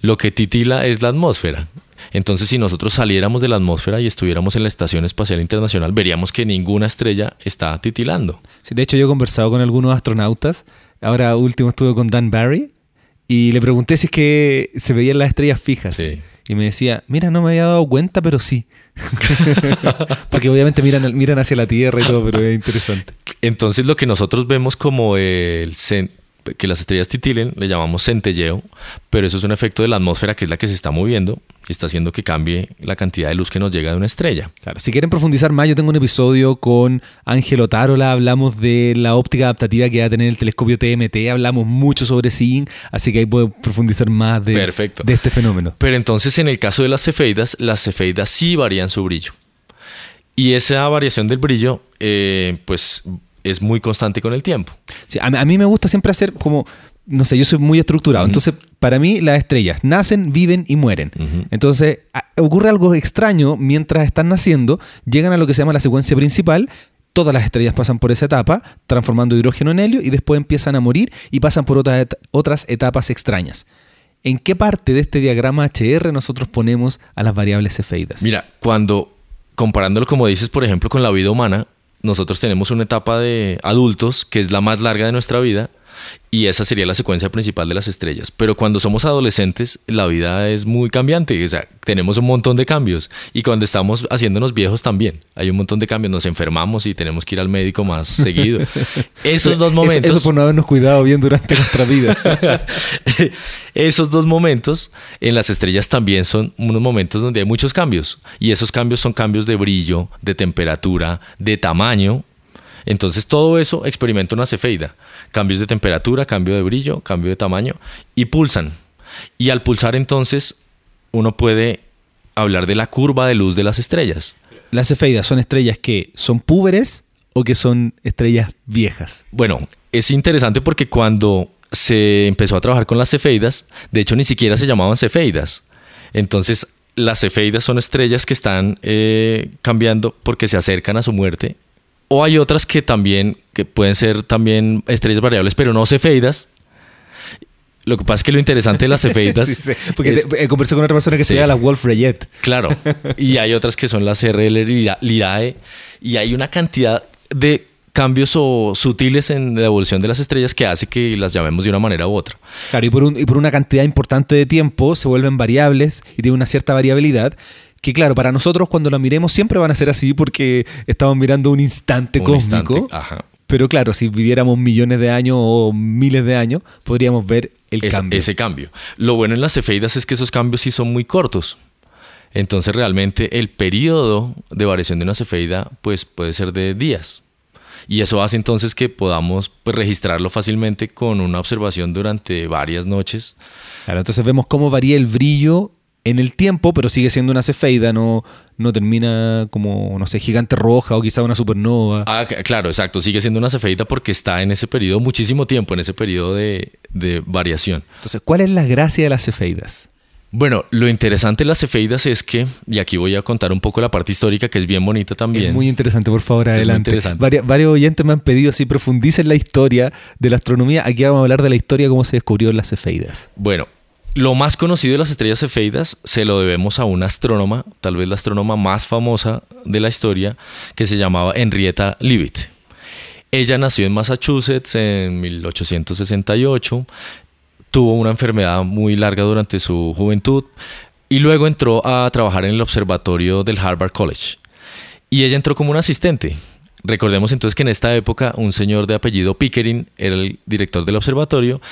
Lo que titila es la atmósfera. Entonces, si nosotros saliéramos de la atmósfera y estuviéramos en la Estación Espacial Internacional, veríamos que ninguna estrella está titilando. Sí, de hecho, yo he conversado con algunos astronautas. Ahora último estuve con Dan Barry y le pregunté si es que se veían las estrellas fijas. Y me decía, mira, no me había dado cuenta, pero sí. Porque obviamente miran, miran hacia la Tierra y todo, pero es interesante. Entonces lo que nosotros vemos como el, que las estrellas titilen, le llamamos centelleo, pero eso es un efecto de la atmósfera que es la que se está moviendo y está haciendo que cambie la cantidad de luz que nos llega de una estrella. Claro, si quieren profundizar más, yo tengo un episodio con Ángelo Tarola, hablamos de la óptica adaptativa que va a tener el telescopio TMT, hablamos mucho sobre SIN, así que ahí puedo profundizar más de, de este fenómeno. Pero entonces en el caso de las cefeidas, las cefeidas sí varían su brillo. Y esa variación del brillo, eh, pues es muy constante con el tiempo. Sí, a, mí me gusta siempre hacer como, no sé, yo soy muy estructurado. Entonces, para mí las estrellas nacen, viven y mueren. Entonces, ocurre algo extraño mientras están naciendo, llegan a lo que se llama la secuencia principal. Todas las estrellas pasan por esa etapa, transformando hidrógeno en helio, y después empiezan a morir y pasan por otras, otras etapas extrañas. ¿En qué parte de este diagrama HR nosotros ponemos a las variables cefeidas? Mira, cuando comparándolo como dices, por ejemplo, con la vida humana, nosotros tenemos una etapa de adultos que es la más larga de nuestra vida y esa sería la secuencia principal de las estrellas. Pero cuando somos adolescentes, la vida es muy cambiante, o sea, tenemos un montón de cambios. Y cuando estamos haciéndonos viejos también, hay un montón de cambios, nos enfermamos y tenemos que ir al médico más seguido. Esos dos momentos... Eso, por no habernos cuidado bien durante nuestra vida. Esos dos momentos en las estrellas también son unos momentos donde hay muchos cambios. Y esos cambios son cambios de brillo, de temperatura, de tamaño entonces todo eso experimenta una cefeida. Cambios de temperatura, cambio de brillo, cambio de tamaño y pulsan. Y al pulsar entonces uno puede hablar de la curva de luz de las estrellas. Las cefeidas son estrellas que son púberes o que son estrellas viejas. Bueno, es interesante porque cuando se empezó a trabajar con las cefeidas, de hecho ni siquiera se llamaban cefeidas. Entonces las cefeidas son estrellas que están eh, cambiando porque se acercan a su muerte o hay otras que también, que pueden ser también estrellas variables, pero no cefeidas. Lo que pasa es que lo interesante de las cefeidas. sí, Porque eh, conversé con otra persona que se llama la Wolf Rayet. Claro. Y hay otras que son las RL Lirae. Y hay una cantidad de cambios o sutiles en la evolución de las estrellas que hace que las llamemos de una manera u otra. Claro, y por, un, y por una cantidad importante de tiempo se vuelven variables y tienen una cierta variabilidad que claro, para nosotros cuando la miremos siempre van a ser así porque estamos mirando un instante cósmico. Pero claro, si viviéramos millones de años o miles de años, podríamos ver el cambio. Ese cambio. Lo bueno en las cefeidas es que esos cambios sí son muy cortos. Entonces realmente el periodo de variación de una cefeida pues puede ser de días. Y eso hace entonces que podamos pues, registrarlo fácilmente con una observación durante varias noches. Claro, entonces vemos cómo varía el brillo en el tiempo, pero sigue siendo una cefeida, no, no termina como, no sé, gigante roja o quizá una supernova. Ah, claro, exacto, sigue siendo una cefeida porque está en ese periodo muchísimo tiempo, en ese periodo de, variación. Entonces, ¿cuál es la gracia de las cefeidas? Bueno, lo interesante de las cefeidas es que, y aquí voy a contar un poco la parte histórica que es bien bonita también. Es muy interesante, por favor, adelante. varios oyentes me han pedido si profundicen la historia de la astronomía. Aquí vamos a hablar de la historia, cómo se descubrió las cefeidas. Bueno, lo más conocido de las estrellas cefeidas se lo debemos a una astrónoma, tal vez la astrónoma más famosa de la historia, que se llamaba Henrietta Leavitt. Ella nació en Massachusetts en 1868, tuvo una enfermedad muy larga durante su juventud y luego entró a trabajar en el observatorio del Harvard College. Y ella entró como una asistente, Recordemos entonces que en esta época un señor de apellido Pickering era el director del observatorio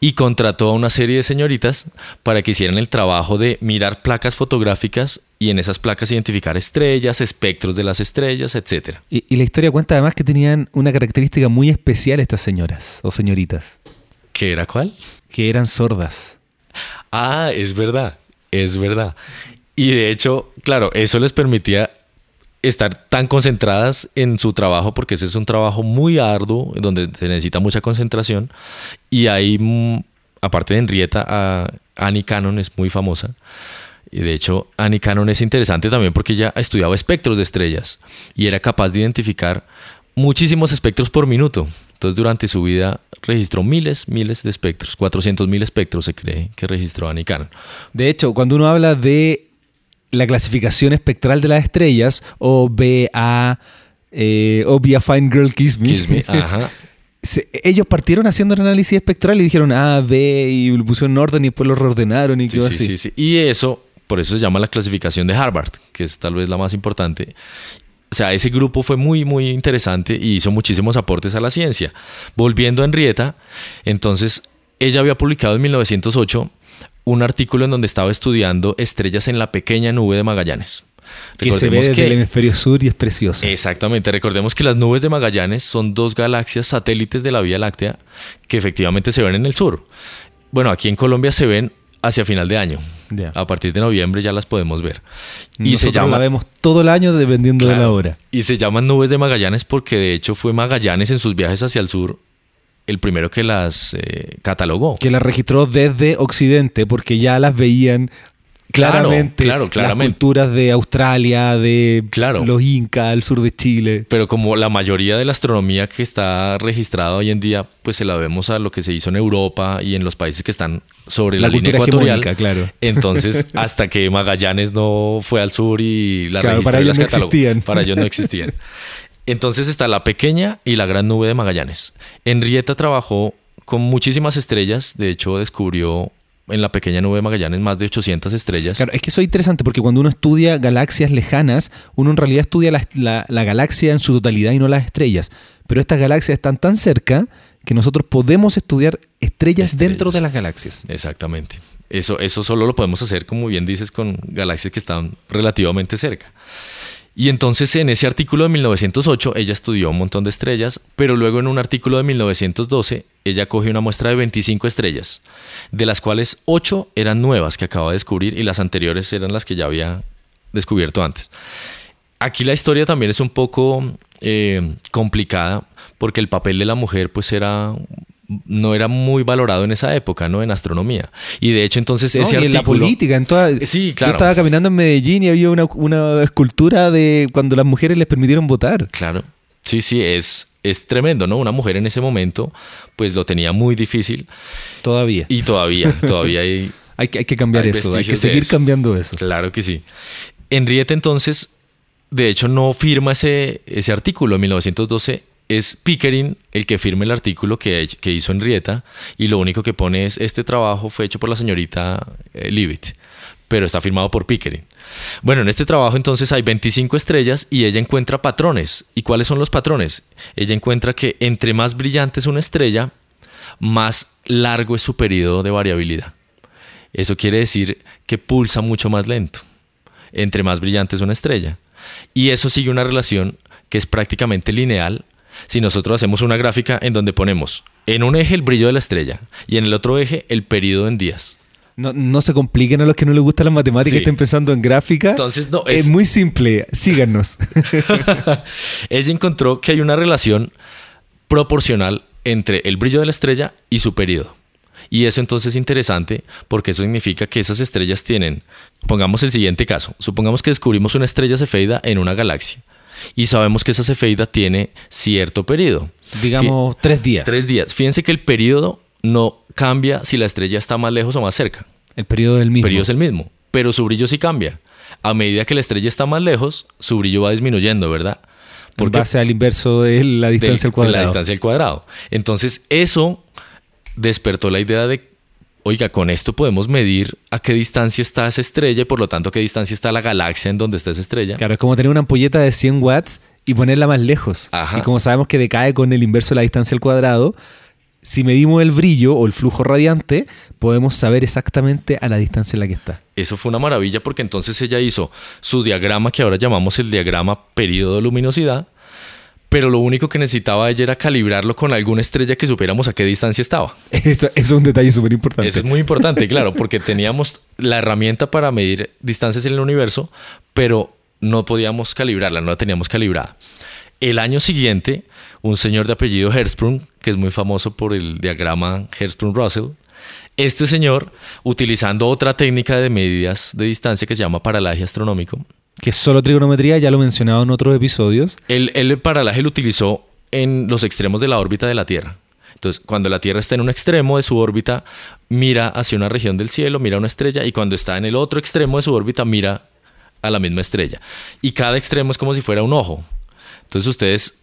y contrató a una serie de señoritas para que hicieran el trabajo de mirar placas fotográficas y en esas placas identificar estrellas, espectros de las estrellas, etc. Y, y la historia cuenta además que tenían una característica muy especial estas señoras o señoritas. ¿Qué era cuál? Que eran sordas. Ah, es verdad, es verdad. Y de hecho, claro, eso les permitía estar tan concentradas en su trabajo, porque ese es un trabajo muy arduo, donde se necesita mucha concentración. Y ahí, mm, aparte de Henrietta, Annie Cannon es muy famosa. Y de hecho, Annie Cannon es interesante también porque ella estudiaba espectros de estrellas y era capaz de identificar muchísimos espectros por minuto. Entonces, durante su vida registró miles, miles de espectros. 400 mil espectros se cree que registró Annie Cannon. De hecho, cuando uno habla de la clasificación espectral de las estrellas, o BA, eh, o Be a Fine Girl Kiss Me, Kiss me, ajá. se- ellos partieron haciendo el análisis espectral y dijeron A, B, y lo pusieron en orden y después lo reordenaron y Sí, quedó sí, así. sí, sí. Y eso, por eso se llama la clasificación de Harvard, que es tal vez la más importante. O sea, ese grupo fue muy, muy interesante y hizo muchísimos aportes a la ciencia. Volviendo a Henrietta, entonces ella había publicado en 1908 un artículo en donde estaba estudiando estrellas en la pequeña nube de Magallanes. Que se ve desde que- el hemisferio sur y es preciosa. Exactamente, recordemos que las nubes de Magallanes son dos galaxias satélites de la Vía Láctea que efectivamente se ven en el sur. Bueno, aquí en Colombia se ven hacia final de año. A partir de noviembre ya las podemos ver. Y Nosotros se llama la vemos todo el año dependiendo de la hora. Y se llaman nubes de Magallanes porque de hecho fue Magallanes en sus viajes hacia el sur el primero que las eh, catalogó. Que la registró desde Occidente porque ya las veían claramente. claro, claramente. Las culturas de Australia, de Claro. los incas, el sur de Chile. Pero como la mayoría de la astronomía que está registrada hoy en día, pues se la vemos a lo que se hizo en Europa y en los países que están sobre la, La línea ecuatorial. claro. Entonces, hasta que Magallanes no fue al sur y la Claro, registró para y ellos las no catalogó. existían. Para ellos no existían. Entonces está la pequeña y la gran nube de Magallanes. Henrietta trabajó con muchísimas estrellas. De hecho, descubrió en la pequeña nube de Magallanes más de 800 estrellas. Claro, es que eso es interesante porque cuando uno estudia galaxias lejanas, uno en realidad estudia la, la- la galaxia en su totalidad y no las estrellas. Pero estas galaxias están tan cerca que nosotros podemos estudiar estrellas, Estrellas. dentro de las galaxias. Exactamente. Eso, eso solo lo podemos hacer, como bien dices, con galaxias que están relativamente cerca. Y entonces en ese artículo de 1908 ella estudió un montón de estrellas, pero luego en un artículo de 1912 ella cogió una muestra de 25 estrellas, de las cuales 8 eran nuevas que acaba de descubrir y las anteriores eran las que ya había descubierto antes. Aquí la historia también es un poco eh, complicada porque el papel de la mujer pues era no era muy valorado en esa época, ¿no? En astronomía. Y de hecho entonces ¿no? ese y en la política, en toda... Sí, Yo claro. estaba caminando en Medellín y había una, una escultura de cuando las mujeres les permitieron votar. Claro. Sí, sí, es, es tremendo, ¿no? Una mujer en ese momento pues lo tenía muy difícil Todavía. y todavía, todavía hay, Hay que, hay que cambiar Hay eso, hay que seguir cambiando eso. Claro que sí. Henrietta entonces, de hecho, no firma ese, ese artículo. En 1912 es Pickering el que firma el artículo que, hizo Henrietta y lo único que pone es este trabajo fue hecho por la señorita eh, Leavitt, pero está firmado por Pickering. Bueno, en este trabajo entonces hay 25 estrellas y ella encuentra patrones. ¿Y cuáles son los patrones? Ella encuentra que entre más brillante es una estrella, más largo es su periodo de variabilidad. Eso quiere decir que pulsa mucho más lento, entre más brillante es una estrella. Y eso sigue una relación que es prácticamente lineal si nosotros hacemos una gráfica en donde ponemos en un eje el brillo de la estrella y en el otro eje el periodo en días. No, no se compliquen a los que no les gustan las matemáticas Sí. y estén pensando en gráfica. Entonces, no, es... es- muy simple, síganos. Ella encontró que hay una relación proporcional entre el brillo de la estrella y su periodo. Y eso entonces es interesante porque eso significa que esas estrellas tienen, pongamos el siguiente caso, supongamos que descubrimos una estrella cefeida en una galaxia y sabemos que esa cefeida tiene cierto periodo. Digamos tres días. Tres días. Fíjense que el periodo no cambia si la estrella está más lejos o más cerca. El periodo del El mismo. periodo es el mismo, pero su brillo sí cambia. A medida que la estrella está más lejos, su brillo va disminuyendo, ¿verdad? en base al inverso de la del- distancia al de cuadrado. la distancia al cuadrado. Entonces, eso despertó la idea de, oiga, con esto podemos medir a qué distancia está esa estrella y por lo tanto a qué distancia está la galaxia en donde está esa estrella. Claro, es como tener una ampolleta de 100 watts y ponerla más lejos. Ajá. Y como sabemos que decae con el inverso de la distancia al cuadrado, si medimos el brillo o el flujo radiante, podemos saber exactamente a la distancia en la que está. Eso fue una maravilla porque entonces ella hizo su diagrama que ahora llamamos el diagrama periodo de luminosidad, pero lo único que necesitaba ella era calibrarlo con alguna estrella que supiéramos a qué distancia estaba. Eso, eso es un detalle súper importante. Eso es muy importante, claro, porque teníamos la herramienta para medir distancias en el universo, pero no podíamos calibrarla, no la teníamos calibrada. El año siguiente, un señor de apellido Hertzsprung, que es muy famoso por el diagrama Hertzsprung-Russell, Este señor, utilizando otra técnica de medidas de distancia que se llama paralaje astronómico, que es solo trigonometría, ya lo he mencionado en otros episodios. el paralaje lo utilizó en los extremos de la órbita de la Tierra. Entonces, cuando la Tierra está en un extremo de su órbita, mira hacia una región del cielo, mira una estrella, y cuando está en el otro extremo de su órbita, mira a la misma estrella. Y cada extremo es como si fuera un ojo. Entonces, ustedes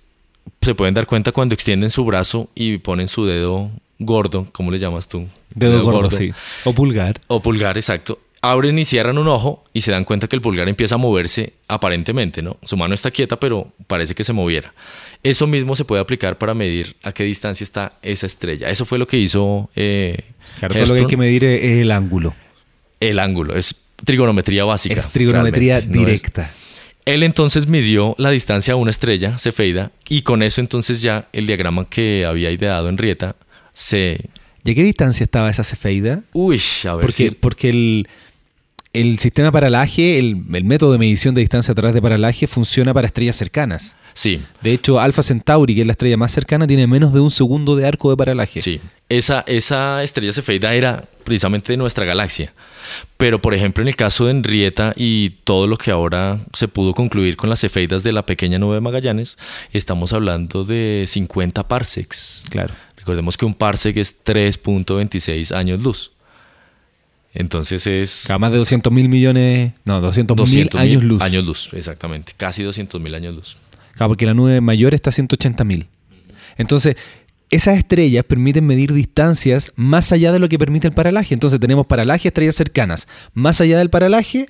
se pueden dar cuenta cuando extienden su brazo y ponen su dedo gordo, ¿cómo le llamas tú? Dedo, gordo, sí. O pulgar. O pulgar, exacto. Abren y cierran un ojo y se dan cuenta que el pulgar empieza a moverse aparentemente, ¿no? Su mano está quieta, pero parece que se moviera. Eso mismo se puede aplicar para medir a qué distancia está esa estrella. Eso fue lo que hizo eh, Claro, todo lo que hay que medir es el ángulo. El ángulo, es trigonometría básica. Es trigonometría realmente, no es- directa. Él entonces midió la distancia a una estrella, Cefeida, y con eso entonces ya el diagrama que había ideado Henrietta se... ¿Y a qué distancia estaba esa cefeida? Uy, a ver Porque, si... porque el, el sistema paralaje, el, el método de medición de distancia a través de paralaje funciona para estrellas cercanas. Sí, De hecho, Alpha Centauri, que es la estrella más cercana, tiene menos de un segundo de arco de paralaje. sí. Esa, esa estrella Cefeida era precisamente de nuestra galaxia. Pero, por ejemplo, en el caso de Henrietta y todo lo que ahora se pudo concluir con las cefeidas de la pequeña nube de Magallanes, estamos hablando de 50 parsecs. Claro. Recordemos que un parsec es 3.26 años luz. Entonces es Cada más de 200 mil millones, no, 200 mil 200 años luz. Años luz, exactamente. Casi 200 mil años luz. Claro, porque la nube mayor está a 180 mil. Entonces, esas estrellas permiten medir distancias más allá de lo que permite el paralaje. Entonces, tenemos paralaje, estrellas cercanas. Más allá del paralaje,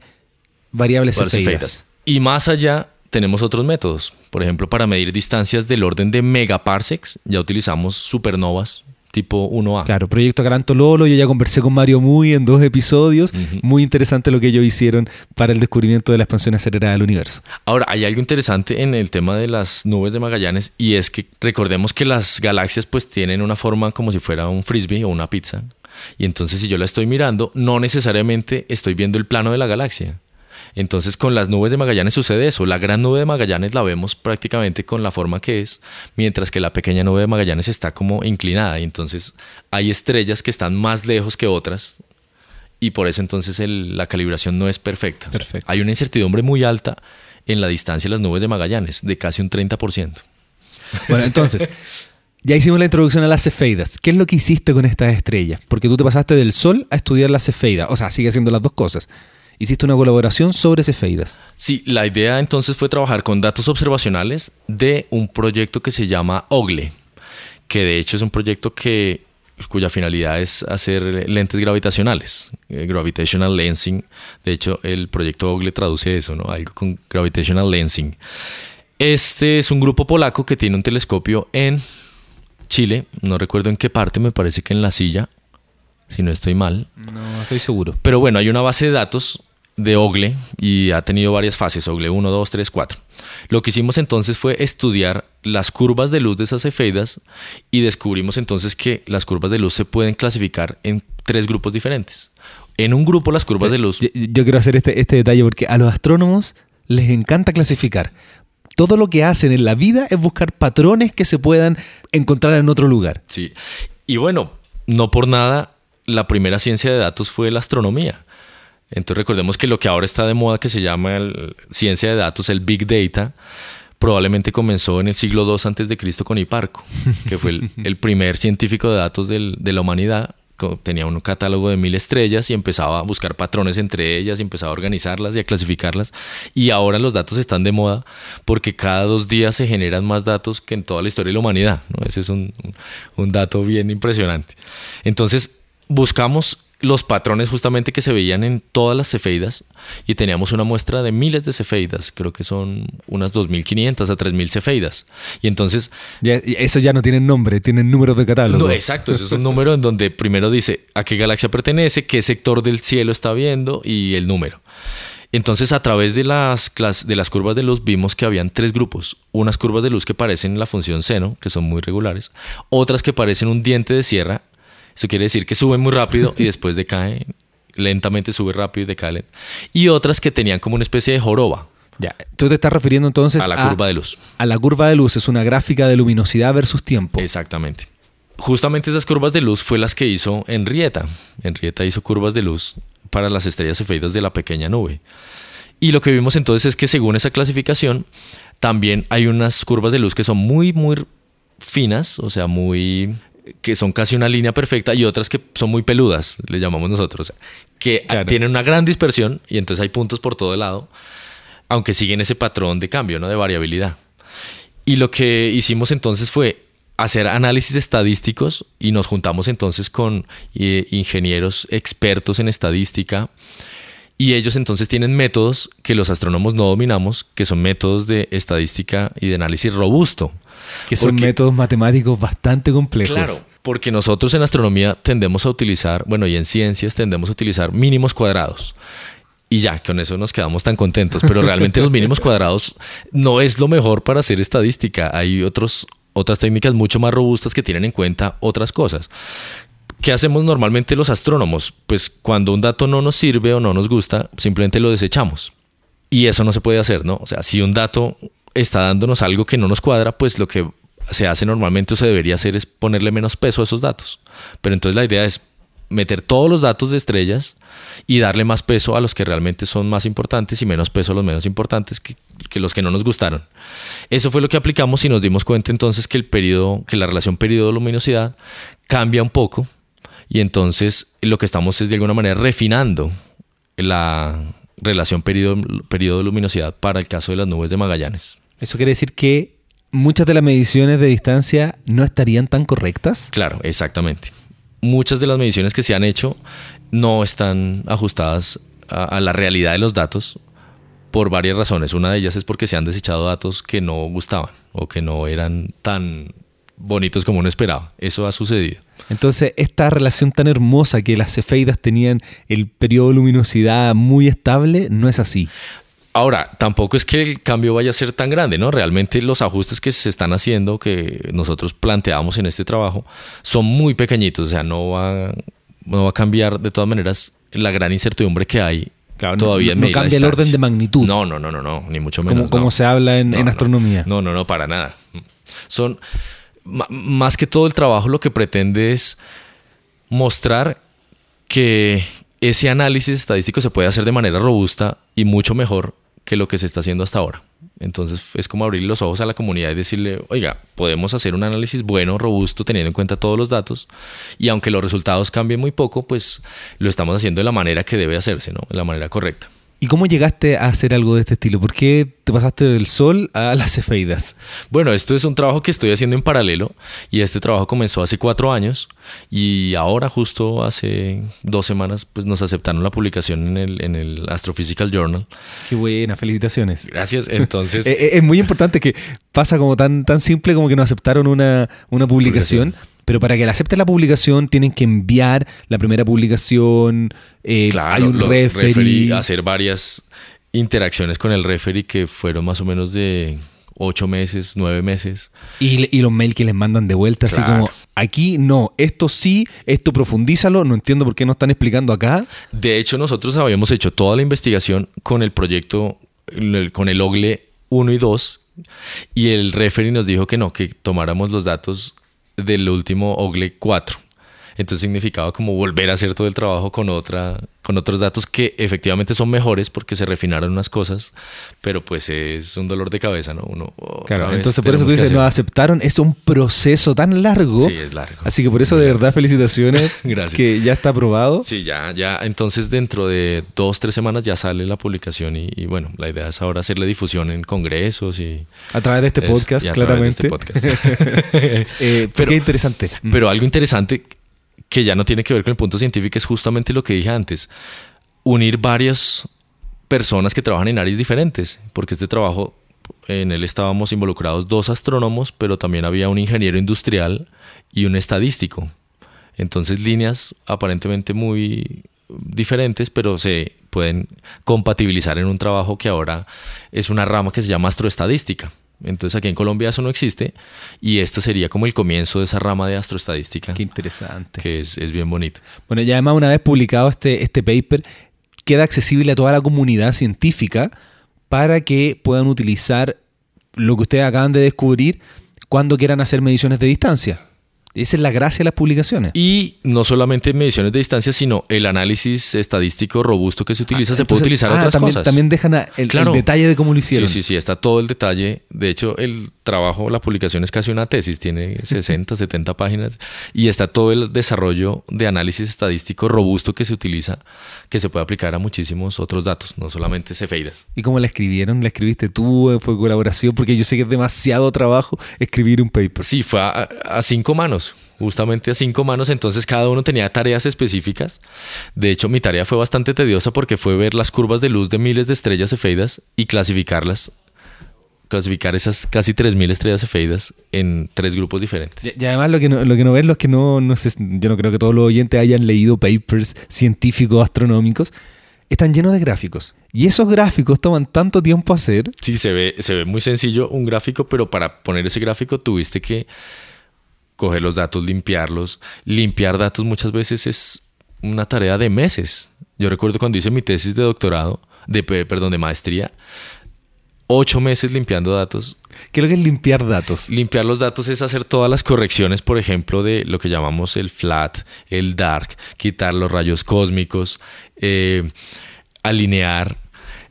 variables cefeidas. Y más allá tenemos otros métodos. Por ejemplo, para medir distancias del orden de megaparsecs, ya utilizamos supernovas tipo 1A. Claro, proyecto Caranto Lolo, yo ya conversé con Mario Muy en dos episodios. Muy interesante lo que ellos hicieron para el descubrimiento de la expansión acelerada del universo. Ahora, hay algo interesante en el tema de las nubes de Magallanes y es que recordemos que las galaxias pues tienen una forma como si fuera un frisbee o una pizza. Y entonces si yo la estoy mirando, no necesariamente estoy viendo el plano de la galaxia. Entonces con las nubes de Magallanes sucede eso. La gran nube de Magallanes la vemos prácticamente con la forma que es, mientras que la pequeña nube de Magallanes está como inclinada. Y entonces hay estrellas que están más lejos que otras y por eso entonces el- la calibración no es perfecta. O sea, Perfecto. hay una incertidumbre muy alta en la distancia de las nubes de Magallanes, de casi un 30%. Bueno, entonces, ya hicimos la introducción a las cefeidas. ¿Qué es lo que hiciste con estas estrellas? Porque tú te pasaste del Sol a estudiar las cefeidas. O sea, sigue haciendo las dos cosas. Hiciste una colaboración sobre cefeidas. Sí, la idea entonces fue trabajar con datos observacionales de un proyecto que se llama OGLE, que de hecho es un proyecto que cuya finalidad es hacer lentes gravitacionales, eh, gravitational lensing. De hecho, el proyecto OGLE traduce eso, ¿no? Algo con gravitational lensing. Este es un grupo polaco que tiene un telescopio en Chile, no recuerdo en qué parte, me parece que en la silla, si no estoy mal. No estoy seguro. Pero bueno, hay una base de datos de OGLE y ha tenido varias fases, OGLE 1, 2, 3, 4. Lo que hicimos entonces fue estudiar las curvas de luz de esas cefeidas y descubrimos entonces que las curvas de luz se pueden clasificar en tres grupos diferentes. En un grupo las curvas de luz... Yo, yo quiero hacer este, este detalle porque a los astrónomos les encanta clasificar. Todo lo que hacen en la vida es buscar patrones que se puedan encontrar en otro lugar. Sí. Y bueno, no por nada, la primera ciencia de datos fue la astronomía. Entonces recordemos que lo que ahora está de moda, que se llama el- ciencia de datos, el Big Data, probablemente comenzó en el siglo II antes de Cristo con Hiparco, que fue el, el primer científico de datos del- de la humanidad. Tenía un catálogo de mil estrellas y empezaba a buscar patrones entre ellas y empezaba a organizarlas y a clasificarlas. Y ahora los datos están de moda porque cada dos días se generan más datos que en toda la historia de la humanidad. ¿no? Ese es un dato bien impresionante. Entonces, buscamos los patrones justamente que se veían en todas las cefeidas y teníamos una muestra de miles de cefeidas, creo que son unas 2.500 a 3.000 cefeidas. Y entonces, Ya, eso ya no tienen nombre, tienen números de catálogo. no, exacto, eso es un número en donde primero dice a qué galaxia pertenece, qué sector del cielo está viendo y el número. Entonces, a través de las, de las curvas de luz vimos que habían tres grupos. Unas curvas de luz que parecen la función seno, que son muy regulares. Otras que parecen un diente de sierra. Eso quiere decir que suben muy rápido y después decaen. Lentamente sube rápido y decae. Y otras que tenían como una especie de joroba Ya, tú te estás refiriendo entonces a la curva de luz. a la curva de luz. Es una gráfica de luminosidad versus tiempo. Exactamente. justamente esas curvas de luz fue las que hizo Henrietta. Henrietta hizo curvas de luz para las estrellas cefeidas de la pequeña nube. Y lo que vimos entonces es que según esa clasificación, también hay unas curvas de luz que son muy, muy finas, o sea, muy que son casi una línea perfecta y otras que son muy peludas, le llamamos nosotros, que tienen una gran dispersión y entonces hay puntos por todo lado, aunque siguen ese patrón de cambio, ¿no? de variabilidad. Y lo que hicimos entonces fue hacer análisis estadísticos y nos juntamos entonces con eh, ingenieros expertos en estadística y ellos entonces tienen métodos que los astrónomos no dominamos, que son métodos de estadística y de análisis robusto. Que son métodos matemáticos bastante complejos. Claro, porque nosotros en astronomía tendemos a utilizar, bueno, y en ciencias tendemos a utilizar mínimos cuadrados. Y ya, con eso nos quedamos tan contentos. Pero realmente los mínimos cuadrados no es lo mejor para hacer estadística. Hay otros, otras técnicas mucho más robustas que tienen en cuenta otras cosas. ¿Qué hacemos normalmente los astrónomos? Pues cuando un dato no nos sirve o no nos gusta, simplemente lo desechamos. Y eso no se puede hacer, ¿no? O sea, si un dato está dándonos algo que no nos cuadra, pues lo que se hace normalmente o se debería hacer es ponerle menos peso a esos datos. Pero entonces la idea es meter todos los datos de estrellas y darle más peso a los que realmente son más importantes y menos peso a los menos importantes que, los que no nos gustaron. Eso fue lo que aplicamos y nos dimos cuenta entonces que el periodo, que la relación periodo-luminosidad cambia un poco y entonces lo que estamos es de alguna manera refinando la relación periodo-luminosidad para el caso de las nubes de Magallanes. Eso quiere decir que muchas de las mediciones de distancia no estarían tan correctas. Claro, exactamente. Muchas de las mediciones que se han hecho no están ajustadas a, la realidad de los datos por varias razones. Una de ellas es porque se han desechado datos que no gustaban o que no eran tan bonitos como uno esperaba. Eso ha sucedido. Entonces, esta relación tan hermosa que las cefeidas tenían el periodo de luminosidad muy estable, no es así. Ahora, tampoco es que el cambio vaya a ser tan grande, ¿no? Realmente los ajustes que se están haciendo, que nosotros planteamos en este trabajo, son muy pequeñitos, o sea, no va, no va a cambiar de todas maneras la gran incertidumbre que hay todavía no, no cambia el orden de magnitud. No, no, no, no, no, ni mucho menos. Como, se habla en, en astronomía. No, no, no, para nada. Son más que todo el trabajo lo que pretende es mostrar que ese análisis estadístico se puede hacer de manera robusta y mucho mejor que lo que se está haciendo hasta ahora. Entonces es como abrir los ojos a la comunidad y decirle, oiga, podemos hacer un análisis bueno, robusto, teniendo en cuenta todos los datos, y aunque los resultados cambien muy poco, pues lo estamos haciendo de la manera que debe hacerse, ¿no? De la manera correcta. ¿Y cómo llegaste a hacer algo de este estilo? ¿Por qué te pasaste del sol a las cefeidas? Bueno, esto es un trabajo que estoy haciendo en paralelo y este trabajo comenzó hace cuatro años y ahora justo hace dos semanas pues nos aceptaron la publicación en el, en el Astrophysical Journal. Qué buena, felicitaciones. Gracias, entonces... Eh, eh, es, muy importante que pasa como tan, tan simple como que nos aceptaron una, una publicación pero para que le acepte la publicación tienen que enviar la primera publicación, eh, hay un referee. Hacer varias interacciones con el referee que fueron más o menos de ocho meses, nueve meses. Y, los mails que les mandan de vuelta, así como, aquí no, esto sí, esto profundízalo, no entiendo por qué no están explicando acá. De hecho, nosotros habíamos hecho toda la investigación con el proyecto, con el OGLE 1 y 2, y el referee nos dijo que no, que tomáramos los datos del último Ogle 4. Entonces significaba como volver a hacer todo el trabajo con otra, con otros datos que efectivamente son mejores porque se refinaron unas cosas, pero pues es un dolor de cabeza, ¿no? Uno, claro, entonces por eso tú dices, no aceptaron, es un proceso tan largo. Sí, es largo. Así que por eso de verdad felicitaciones. Gracias. Que ya está aprobado. Sí, ya, ya. Entonces dentro de dos, tres semanas ya sale la publicación y, bueno, la idea es ahora hacerle difusión en congresos y... A través de este podcast, claramente. De este podcast. eh, pero, qué interesante. Pero algo interesante que ya no tiene que ver con el punto científico, es justamente lo que dije antes, unir varias personas que trabajan en áreas diferentes, porque este trabajo, en él estábamos involucrados dos astrónomos, pero también había un ingeniero industrial y un estadístico. Entonces líneas aparentemente muy diferentes, pero se pueden compatibilizar en un trabajo que ahora es una rama que se llama astroestadística. Entonces aquí en Colombia eso no existe y esto sería como el comienzo de esa rama de astroestadística. Qué interesante. Que es, bien bonito. Bueno, y además una vez publicado este, este paper, queda accesible a toda la comunidad científica para que puedan utilizar lo que ustedes acaban de descubrir cuando quieran hacer mediciones de distancia. Esa es la gracia de las publicaciones. Y no solamente mediciones de distancia, sino el análisis estadístico robusto que se utiliza, Ah, se puede utilizar ah, otras también, cosas. También dejan el, el Claro. detalle de cómo lo hicieron. Sí, sí, sí, está todo el detalle. De hecho, el trabajo, la publicación es casi una tesis, tiene 60, 70 páginas y está todo el desarrollo de análisis estadístico robusto que se utiliza, que se puede aplicar a muchísimos otros datos, no solamente cefeidas. ¿Y cómo la escribieron? ¿La escribiste tú? ¿Fue colaboración? Porque yo sé que es demasiado trabajo escribir un paper. Sí, fue a, a cinco manos, justamente a cinco manos, entonces cada uno tenía tareas específicas. De hecho, mi tarea fue bastante tediosa porque fue ver las curvas de luz de miles de estrellas cefeidas y clasificarlas, clasificar esas casi 3.000 estrellas cefeidas en tres grupos diferentes. Y, y además lo que no, lo que no ven los que no, no sé, yo no creo que todos los oyentes hayan leído papers científicos astronómicos, están llenos de gráficos. Y esos gráficos toman tanto tiempo hacer. Sí, se ve, se ve muy sencillo un gráfico, pero para poner ese gráfico tuviste que coger los datos, limpiarlos. Limpiar datos muchas veces es una tarea de meses. Yo recuerdo cuando hice mi tesis de doctorado, de pe- perdón, de maestría, ocho meses limpiando datos. ¿Qué es lo que es limpiar datos? Limpiar los datos es hacer todas las correcciones, por ejemplo, de lo que llamamos el flat, el dark, quitar los rayos cósmicos, eh, alinear,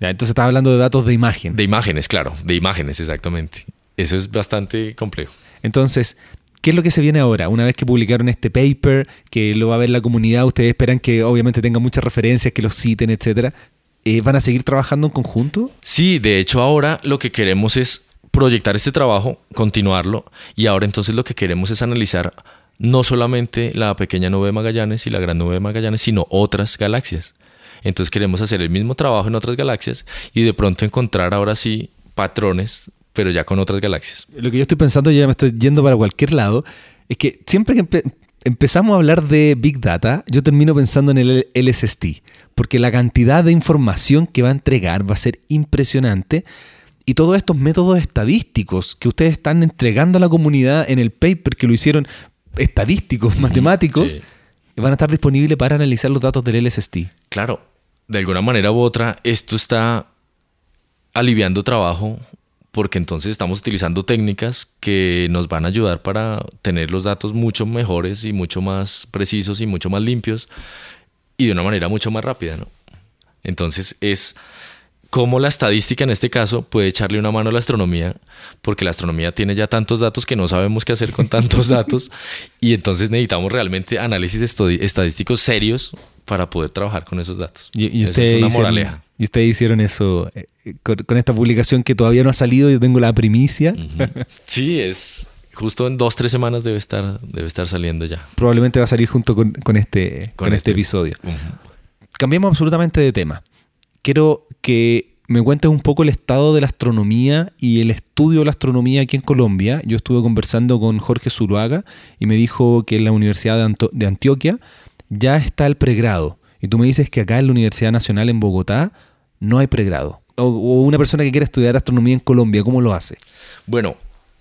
Ya, entonces estás hablando de datos de imagen. de imágenes, claro, de imágenes, exactamente. Eso es bastante complejo. Entonces, ¿qué es lo que se viene ahora? Una vez que publicaron este paper, que lo va a ver la comunidad, ustedes esperan que obviamente tenga muchas referencias, que lo citen, etcétera. Eh, ¿Van a seguir trabajando en conjunto? Sí, de hecho ahora lo que queremos es proyectar este trabajo, continuarlo, y ahora entonces lo que queremos es analizar no solamente la pequeña nube de Magallanes y la gran nube de Magallanes, sino otras galaxias. Entonces queremos hacer el mismo trabajo en otras galaxias y de pronto encontrar ahora sí patrones, pero ya con otras galaxias. Lo que yo estoy pensando, yo ya me estoy yendo para cualquier lado, es que siempre que empe- empezamos a hablar de Big Data, yo termino pensando en el LSST, porque la cantidad de información que va a entregar va a ser impresionante. Y todos estos métodos estadísticos que ustedes están entregando a la comunidad en el paper que lo hicieron estadísticos, matemáticos, sí. van a estar disponibles para analizar los datos del LSST. Claro, de alguna manera u otra, esto está aliviando trabajo porque entonces estamos utilizando técnicas que nos van a ayudar para tener los datos mucho mejores y mucho más precisos y mucho más limpios y de una manera mucho más rápida, ¿no? Entonces es cómo la estadística en este caso puede echarle una mano a la astronomía, porque la astronomía tiene ya tantos datos que no sabemos qué hacer con tantos datos y entonces necesitamos realmente análisis estadísticos serios para poder trabajar con esos datos. Y, y Esa ustedes es una hicieron- moraleja. y ustedes hicieron eso eh, con, con esta publicación que todavía no ha salido, yo tengo la primicia. Sí, es justo en dos, tres semanas debe estar, debe estar saliendo ya. Probablemente va a salir junto con, con este, con, Con este este. episodio. Ujú. Cambiamos absolutamente de tema. Quiero que me cuentes un poco el estado de la astronomía y el estudio de la astronomía aquí en Colombia. Yo estuve conversando con Jorge Zuluaga y me dijo que en la Universidad de, Antioquia ya está el pregrado. Y tú me dices que acá en la Universidad Nacional en Bogotá no hay pregrado. O, o una persona que quiere estudiar astronomía en Colombia, ¿cómo lo hace? Bueno,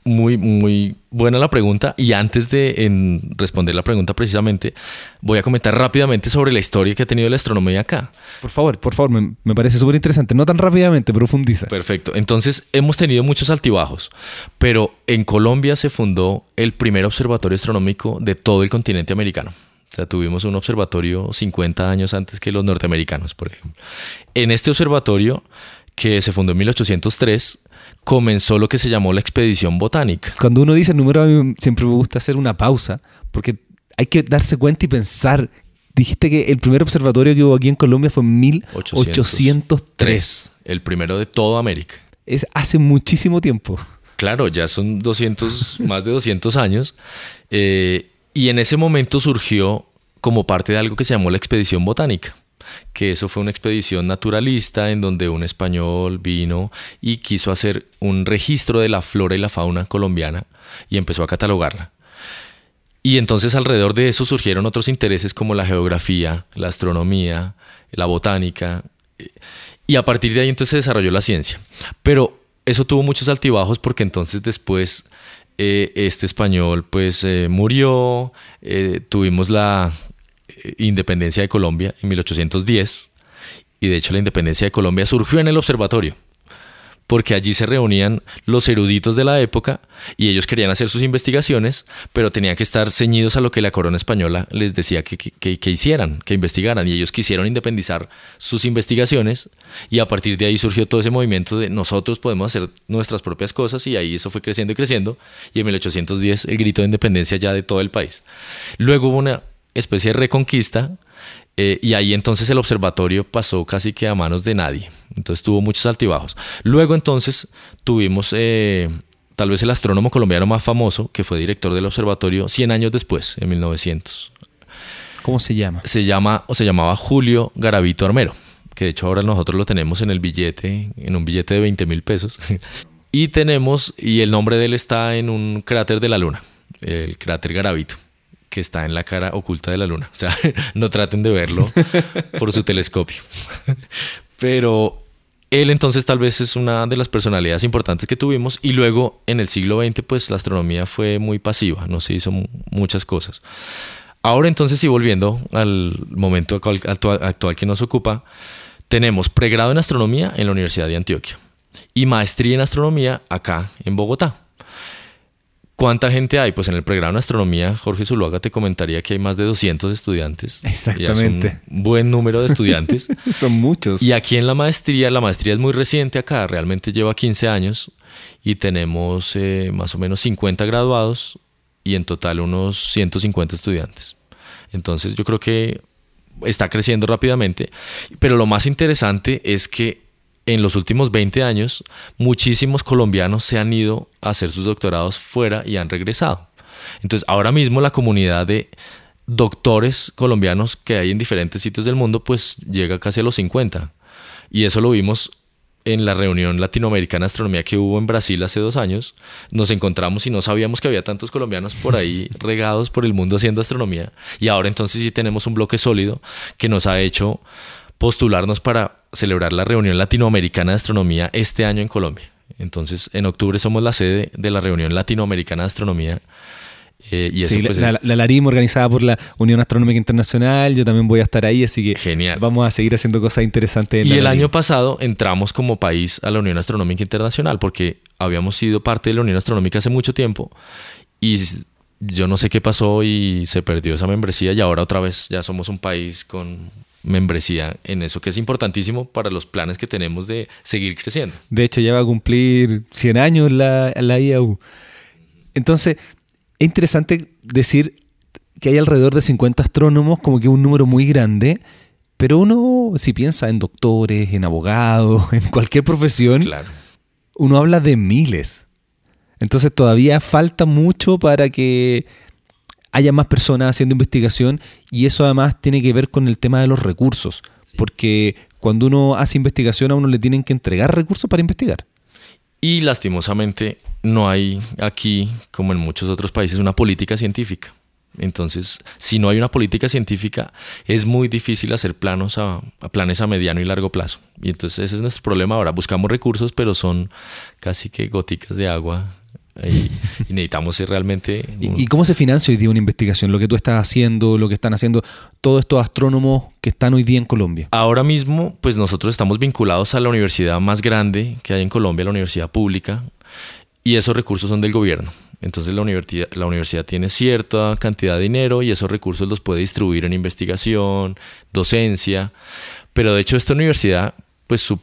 muy, muy buena la pregunta. Y antes de en responder la pregunta precisamente, voy a comentar rápidamente sobre la historia que ha tenido la astronomía acá. Por favor, por favor, me, me parece súper interesante. No tan rápidamente, profundiza. Perfecto. Entonces, hemos tenido muchos altibajos, pero en Colombia se fundó el primer observatorio astronómico de todo el continente americano. O sea, tuvimos un observatorio 50 años antes que los norteamericanos, por ejemplo. En este observatorio, que se fundó en 1803, comenzó lo que se llamó la expedición botánica. Cuando uno dice el número, a mí siempre me gusta hacer una pausa, porque hay que darse cuenta y pensar. Dijiste que el primer observatorio que hubo aquí en Colombia fue en 1803. El primero de toda América. Es hace muchísimo tiempo. Claro, ya son 200, más de 200 años. eh, y en ese momento surgió como parte de algo que se llamó la expedición botánica, que eso fue una expedición naturalista en donde un español vino y quiso hacer un registro de la flora y la fauna colombiana y empezó a catalogarla. Y entonces alrededor de eso surgieron otros intereses como la geografía, la astronomía, la botánica, y a partir de ahí entonces se desarrolló la ciencia. Pero eso tuvo muchos altibajos porque entonces después eh, este español pues eh, murió, eh, tuvimos la independencia de Colombia en 1810 y de hecho la independencia de Colombia surgió en el observatorio porque allí se reunían los eruditos de la época y ellos querían hacer sus investigaciones, pero tenían que estar ceñidos a lo que la corona española les decía que, que, hicieran, que investigaran, y ellos quisieron independizar sus investigaciones y a partir de ahí surgió todo ese movimiento de nosotros podemos hacer nuestras propias cosas y ahí eso fue creciendo y creciendo y en 1810 el grito de independencia ya de todo el país. Luego hubo una especie de reconquista eh, y ahí entonces el observatorio pasó casi que a manos de nadie. Entonces tuvo muchos altibajos. Luego entonces tuvimos eh, tal vez el astrónomo colombiano más famoso, que fue director del observatorio 100 años después, en 1900. ¿Cómo se llama? Se llama o se llamaba Julio Garavito Armero, que de hecho ahora nosotros lo tenemos en el billete, en un billete de 20 mil pesos. y tenemos, y el nombre de él está en un cráter de la Luna, el cráter Garavito que está en la cara oculta de la luna. O sea, no traten de verlo por su telescopio. Pero él entonces tal vez es una de las personalidades importantes que tuvimos y luego en el siglo XX pues la astronomía fue muy pasiva, no se hizo muchas cosas. Ahora entonces y volviendo al momento actual, que nos ocupa, tenemos pregrado en astronomía en la Universidad de Antioquia y maestría en astronomía acá en Bogotá. ¿Cuánta gente hay? Pues en el pregrado en astronomía, Jorge Zuluaga te comentaría que hay más de 200 estudiantes. Exactamente. un buen número de estudiantes. Son muchos. Y aquí en la maestría, la maestría es muy reciente acá, realmente lleva 15 años y tenemos eh, más o menos 50 graduados y en total unos 150 estudiantes. Entonces yo creo que está creciendo rápidamente, pero lo más interesante es que en los últimos 20 años, muchísimos colombianos se han ido a hacer sus doctorados fuera y han regresado. Entonces, ahora mismo la comunidad de doctores colombianos que hay en diferentes sitios del mundo, pues llega casi a los 50. Y eso lo vimos en la reunión latinoamericana de astronomía que hubo en Brasil hace dos años. Nos encontramos y no sabíamos que había tantos colombianos por ahí regados por el mundo haciendo astronomía. Y ahora entonces sí tenemos un bloque sólido que nos ha hecho postularnos para celebrar la reunión latinoamericana de astronomía este año en Colombia. Entonces, en octubre somos la sede de la reunión latinoamericana de astronomía. Eh, y eso, pues, la, la, organizada por la Unión Astronómica Internacional, yo también voy a estar ahí, así que genial. vamos a seguir haciendo cosas interesantes. y el año pasado entramos como país a la Unión Astronómica Internacional porque habíamos sido parte de la Unión Astronómica hace mucho tiempo y yo no sé qué pasó y se perdió esa membresía y ahora otra vez ya somos un país con membresía en eso, que es importantísimo para los planes que tenemos de seguir creciendo. De hecho, ya va a cumplir 100 años la, la IAU. Entonces, es interesante decir que hay alrededor de 50 astrónomos, como que un número muy grande, pero uno, si piensa en doctores, en abogados, en cualquier profesión, uno habla de miles. Entonces todavía falta mucho para que haya más personas haciendo investigación y eso además tiene que ver con el tema de los recursos, porque cuando uno hace investigación a uno le tienen que entregar recursos para investigar. Y lastimosamente no hay aquí, como en muchos otros países, una política científica. Entonces, si no hay una política científica, es muy difícil hacer planos a, planes a mediano y largo plazo. Y entonces ese es nuestro problema ahora. Buscamos recursos, pero son casi que goticas de agua y, necesitamos ser realmente... ¿Y, cómo se financia hoy día una investigación? Lo que tú estás haciendo, lo que están haciendo todos estos astrónomos que están hoy día en Colombia. Ahora mismo, pues nosotros estamos vinculados a la universidad más grande que hay en Colombia, la universidad pública, y esos recursos son del gobierno. Entonces la universidad, la universidad tiene cierta cantidad de dinero y esos recursos los puede distribuir en investigación, docencia, pero de hecho esta universidad, pues su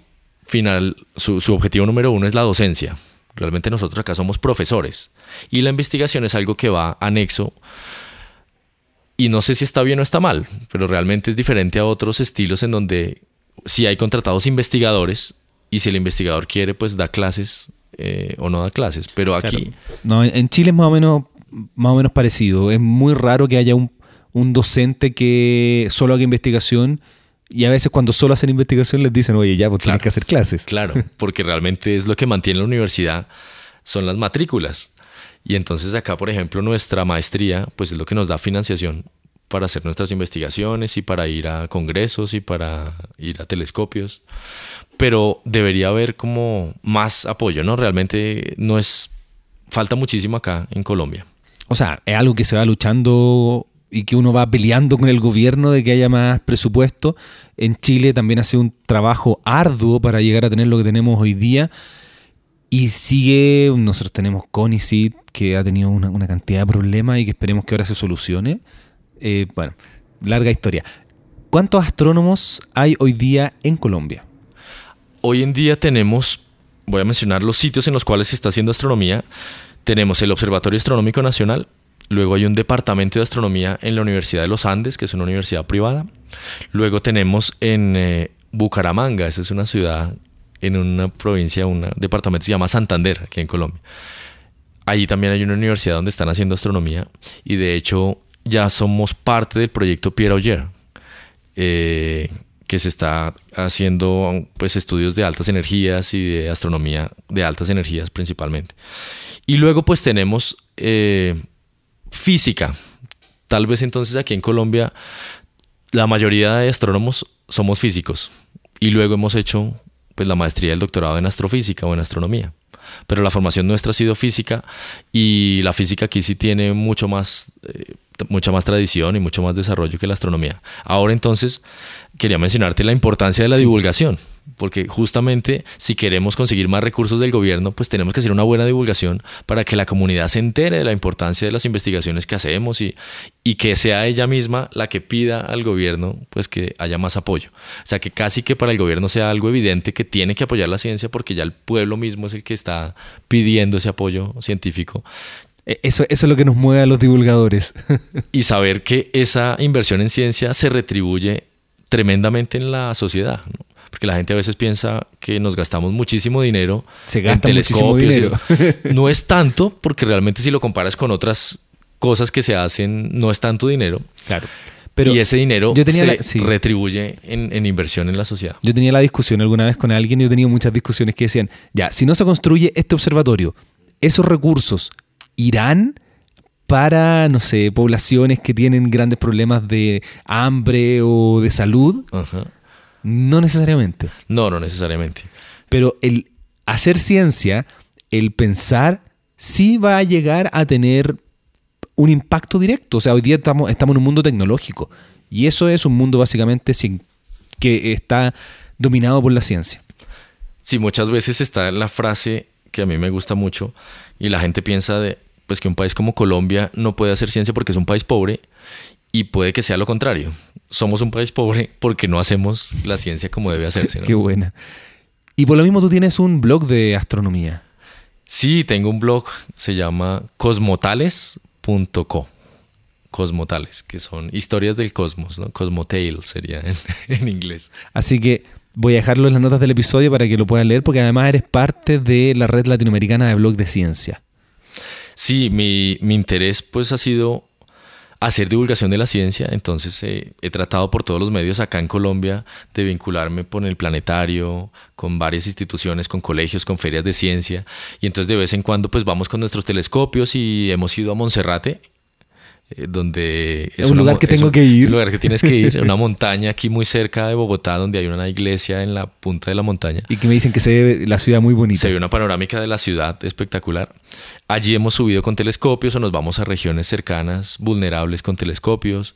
final, su, su objetivo número uno es la docencia. Realmente nosotros acá somos profesores y la investigación es algo que va anexo y no sé si está bien o está mal, pero realmente es diferente a otros estilos en donde si hay contratados investigadores y si el investigador quiere pues da clases eh, o no da clases, pero aquí... No, en Chile es más o menos, más o menos parecido, es muy raro que haya un, un docente que solo haga investigación y a veces cuando solo hacen investigación les dicen, oye, ya, pues tienes que hacer clases. Claro, porque realmente es lo que mantiene la universidad, son las matrículas. Y entonces acá, por ejemplo, nuestra maestría, pues es lo que nos da financiación para hacer nuestras investigaciones y para ir a congresos y para ir a telescopios. Pero debería haber como más apoyo, ¿no? Realmente no es... Falta muchísimo acá en Colombia. O sea, es algo que se va luchando y que uno va peleando con el gobierno de que haya más presupuesto. En Chile también hace un trabajo arduo para llegar a tener lo que tenemos hoy día. Y sigue, nosotros tenemos CONICIT, que ha tenido una, una cantidad de problemas y que esperemos que ahora se solucione. Eh, bueno, larga historia. ¿Cuántos astrónomos hay hoy día en Colombia? Hoy en día tenemos, voy a mencionar los sitios en los cuales se está haciendo astronomía. Tenemos el Observatorio Astronómico Nacional, luego hay un departamento de astronomía en la Universidad de los Andes, que es una universidad privada. Luego tenemos en eh, Bucaramanga, esa es una ciudad en una provincia, un departamento se llama Santander, aquí en Colombia. Allí también hay una universidad donde están haciendo astronomía y de hecho ya somos parte del proyecto Pierre Auger, eh, que se está haciendo pues estudios de altas energías y de astronomía de altas energías principalmente. Y luego pues tenemos eh, física. Tal vez entonces aquí en Colombia la mayoría de astrónomos somos físicos y luego hemos hecho pues la maestría y el doctorado en astrofísica o en astronomía pero la formación nuestra ha sido física y la física aquí sí tiene mucho más, eh, mucha más tradición y mucho más desarrollo que la astronomía. Ahora entonces quería mencionarte la importancia de la divulgación porque justamente si queremos conseguir más recursos del gobierno, pues tenemos que hacer una buena divulgación para que la comunidad se entere de la importancia de las investigaciones que hacemos y, y que sea ella misma la que pida al gobierno pues que haya más apoyo. O sea, que casi que para el gobierno sea algo evidente que tiene que apoyar la ciencia porque ya el pueblo mismo es el que está pidiendo ese apoyo científico. E, eso, eso es lo que nos mueve a los divulgadores. y saber que esa inversión en ciencia se retribuye tremendamente en la sociedad. ¿no? Porque la gente a veces piensa que nos gastamos muchísimo dinero Se gasta en telescopios. Dinero. No es tanto, porque realmente si lo comparas con otras cosas que se hacen, no es tanto dinero. Claro. Pero y ese dinero se retribuye en, en, inversión en la sociedad. Yo tenía la discusión alguna vez con alguien, yo he tenido muchas discusiones que decían, ya, si no se construye este observatorio, esos recursos irán para, no sé, poblaciones que tienen grandes problemas de hambre o de salud. Ajá. No necesariamente. No, no necesariamente. Pero el hacer ciencia, el pensar, sí va a llegar a tener un impacto directo. O sea, hoy día estamos, estamos en un mundo tecnológico y eso es un mundo básicamente que está dominado por la ciencia. Sí, muchas veces está la frase que a mí me gusta mucho y la gente piensa de pues que un país como Colombia no puede hacer ciencia porque es un país pobre y puede que sea lo contrario somos un país pobre porque no hacemos la ciencia como debe hacerse. Qué buena. Y por lo mismo tú tienes un blog de astronomía. Sí, tengo un blog, se llama cosmotales.co. Cosmotales, que son historias del cosmos, ¿no? Cosmotale sería en, en, inglés. Así que voy a dejarlo en las notas del episodio para que lo puedan leer, porque además eres parte de la red latinoamericana de blog de ciencia. Sí, mi, mi interés pues ha sido hacer divulgación de la ciencia, entonces eh, he tratado por todos los medios acá en Colombia de vincularme con el planetario, con varias instituciones, con colegios, con ferias de ciencia, y entonces de vez en cuando pues vamos con nuestros telescopios y hemos ido a Monserrate, eh, donde es un lugar que tengo que ir. un lugar que tienes que ir, una montaña aquí muy cerca de Bogotá, donde hay una iglesia en la punta de la montaña. Y que me dicen que se ve la ciudad muy bonita. Se ve una panorámica de la ciudad espectacular. Allí hemos subido con telescopios o nos vamos a regiones cercanas, vulnerables con telescopios.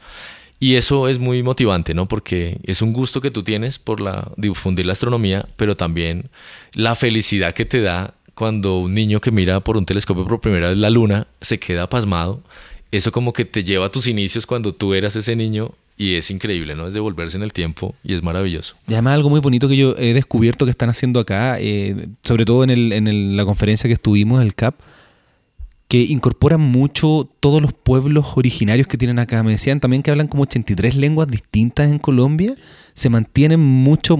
Y eso es muy motivante, ¿no? Porque es un gusto que tú tienes por la, difundir la astronomía, pero también la felicidad que te da cuando un niño que mira por un telescopio por primera vez la luna se queda pasmado eso como que te lleva a tus inicios cuando tú eras ese niño y es increíble, ¿no? Es devolverse en el tiempo y es maravilloso. Y además algo muy bonito que yo he descubierto que están haciendo acá, eh, sobre todo en, el, en la conferencia que estuvimos, el CAP, que incorporan mucho todos los pueblos originarios que tienen acá. Me decían también que hablan como 83 lenguas distintas en Colombia. Se mantienen mucho,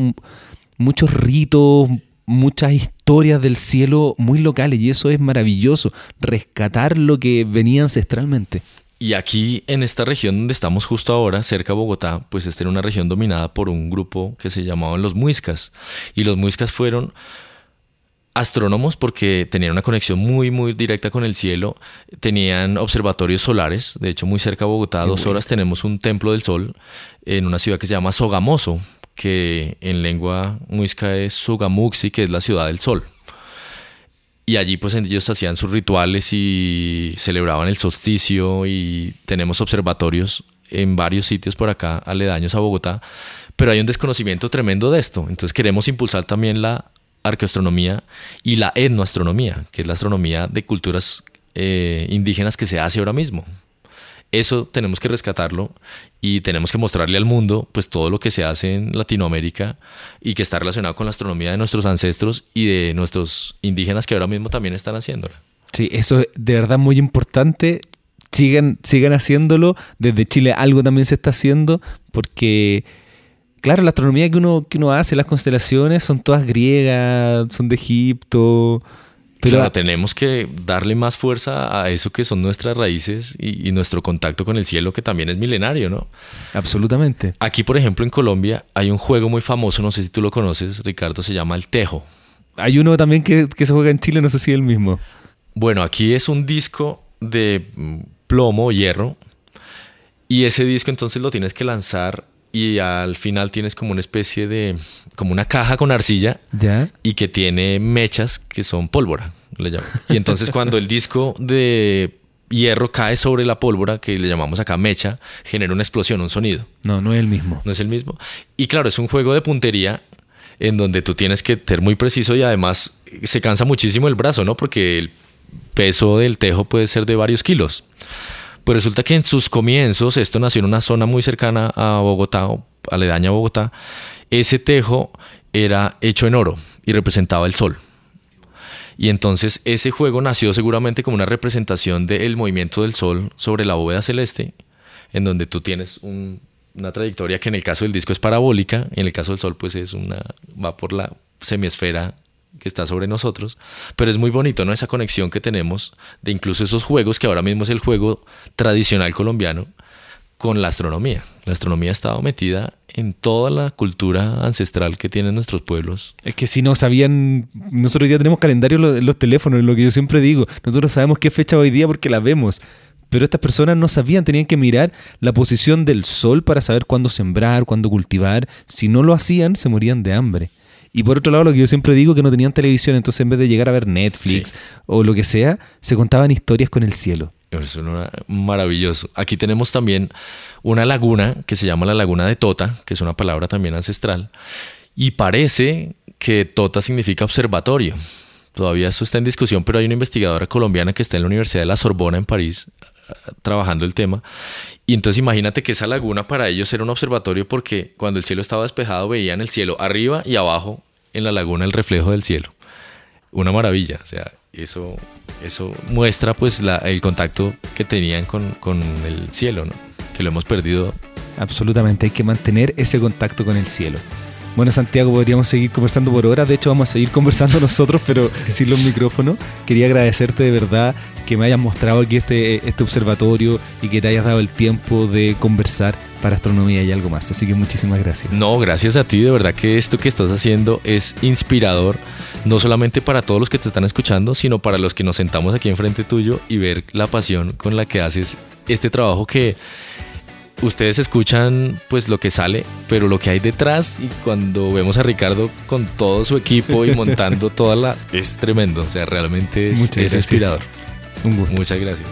muchos ritos, muchas historias del cielo muy locales y eso es maravilloso, rescatar lo que venía ancestralmente. Y aquí en esta región donde estamos justo ahora, cerca de Bogotá, pues esta era una región dominada por un grupo que se llamaban los muiscas. Y los muiscas fueron astrónomos porque tenían una conexión muy, muy directa con el cielo. Tenían observatorios solares. De hecho, muy cerca de Bogotá, a dos horas, tenemos un templo del sol en una ciudad que se llama Sogamoso que en lengua muisca es Sugamuxi, que es la ciudad del sol. Y allí pues ellos hacían sus rituales y celebraban el solsticio y tenemos observatorios en varios sitios por acá, aledaños a Bogotá, pero hay un desconocimiento tremendo de esto. Entonces queremos impulsar también la arqueoastronomía y la etnoastronomía, que es la astronomía de culturas eh, indígenas que se hace ahora mismo. Eso tenemos que rescatarlo y tenemos que mostrarle al mundo pues todo lo que se hace en Latinoamérica y que está relacionado con la astronomía de nuestros ancestros y de nuestros indígenas que ahora mismo también están haciéndola. Sí, eso es de verdad muy importante. Sigan, sigan haciéndolo. Desde Chile algo también se está haciendo porque, claro, la astronomía que uno, que uno hace, las constelaciones, son todas griegas, son de Egipto. Pero tenemos que darle más fuerza a eso que son nuestras raíces y, nuestro contacto con el cielo, que también es milenario, ¿no? Absolutamente. Aquí, por ejemplo, en Colombia hay un juego muy famoso, no sé si tú lo conoces, Ricardo, se llama el Tejo. Hay uno también que, que se juega en Chile, no sé si es el mismo. Bueno, aquí es un disco de mm, plomo o hierro, y ese disco entonces lo tienes que lanzar y al final tienes como una especie de, como una caja con arcilla y que tiene mechas que son pólvora, le llamo. Y entonces cuando el disco de hierro cae sobre la pólvora, que le llamamos acá mecha, genera una explosión, un sonido. No, no es el mismo. No es el mismo. Y claro, es un juego de puntería en donde tú tienes que ser muy preciso y además se cansa muchísimo el brazo, ¿no? Porque el peso del tejo puede ser de varios kilos. Pues resulta que en sus comienzos, esto nació en una zona muy cercana a Bogotá, aledaña a Bogotá, ese tejo era hecho en oro y representaba el sol. Y entonces ese juego nació seguramente como una representación del movimiento del sol sobre la bóveda celeste, en donde tú tienes una trayectoria que en el caso del disco es parabólica, y en el caso del sol pues es una va por la semiesfera que está sobre nosotros, pero es muy bonito, ¿no? Esa conexión que tenemos de incluso esos juegos, que ahora mismo es el juego tradicional colombiano, con la astronomía. La astronomía ha estado metida en toda la cultura ancestral que tienen nuestros pueblos. Es que si no sabían, nosotros hoy día tenemos calendario en los teléfonos, lo que yo siempre digo, nosotros sabemos qué fecha hoy día porque la vemos. Pero estas personas no sabían, tenían que mirar la posición del sol para saber cuándo sembrar, cuándo cultivar. Si no lo hacían, se morían de hambre. Y por otro lado, lo que yo siempre digo, que no tenían televisión, entonces en vez de llegar a ver Netflix o lo que sea, se contaban historias con el cielo. Eso es maravilloso. Aquí tenemos también una laguna que se llama la laguna de Tota, que es una palabra también ancestral, y parece que Tota significa observatorio. Todavía eso está en discusión, pero hay una investigadora colombiana que está en la Universidad de la Sorbona en París trabajando el tema. Y entonces imagínate que esa laguna para ellos era un observatorio porque cuando el cielo estaba despejado veían el cielo arriba y abajo en la laguna el reflejo del cielo. Una maravilla, o sea, eso, eso muestra pues la, el contacto que tenían con, con el cielo, que lo hemos perdido. Absolutamente, hay que mantener ese contacto con el cielo. Bueno, Santiago, podríamos seguir conversando por horas. De hecho, vamos a seguir conversando nosotros, pero sin los micrófonos. Quería agradecerte de verdad que me hayas mostrado aquí este, este observatorio y que te hayas dado el tiempo de conversar para astronomía y algo más. Así que muchísimas gracias. No, gracias a ti. De verdad que esto que estás haciendo es inspirador, no solamente para todos los que te están escuchando, sino para los que nos sentamos aquí enfrente tuyo y ver la pasión con la que haces este trabajo que ustedes escuchan pues lo que sale, pero lo que hay detrás y cuando vemos a Ricardo con todo su equipo y montando toda la... es tremendo, o sea, realmente es, es inspirador. Un gusto. Muchas gracias.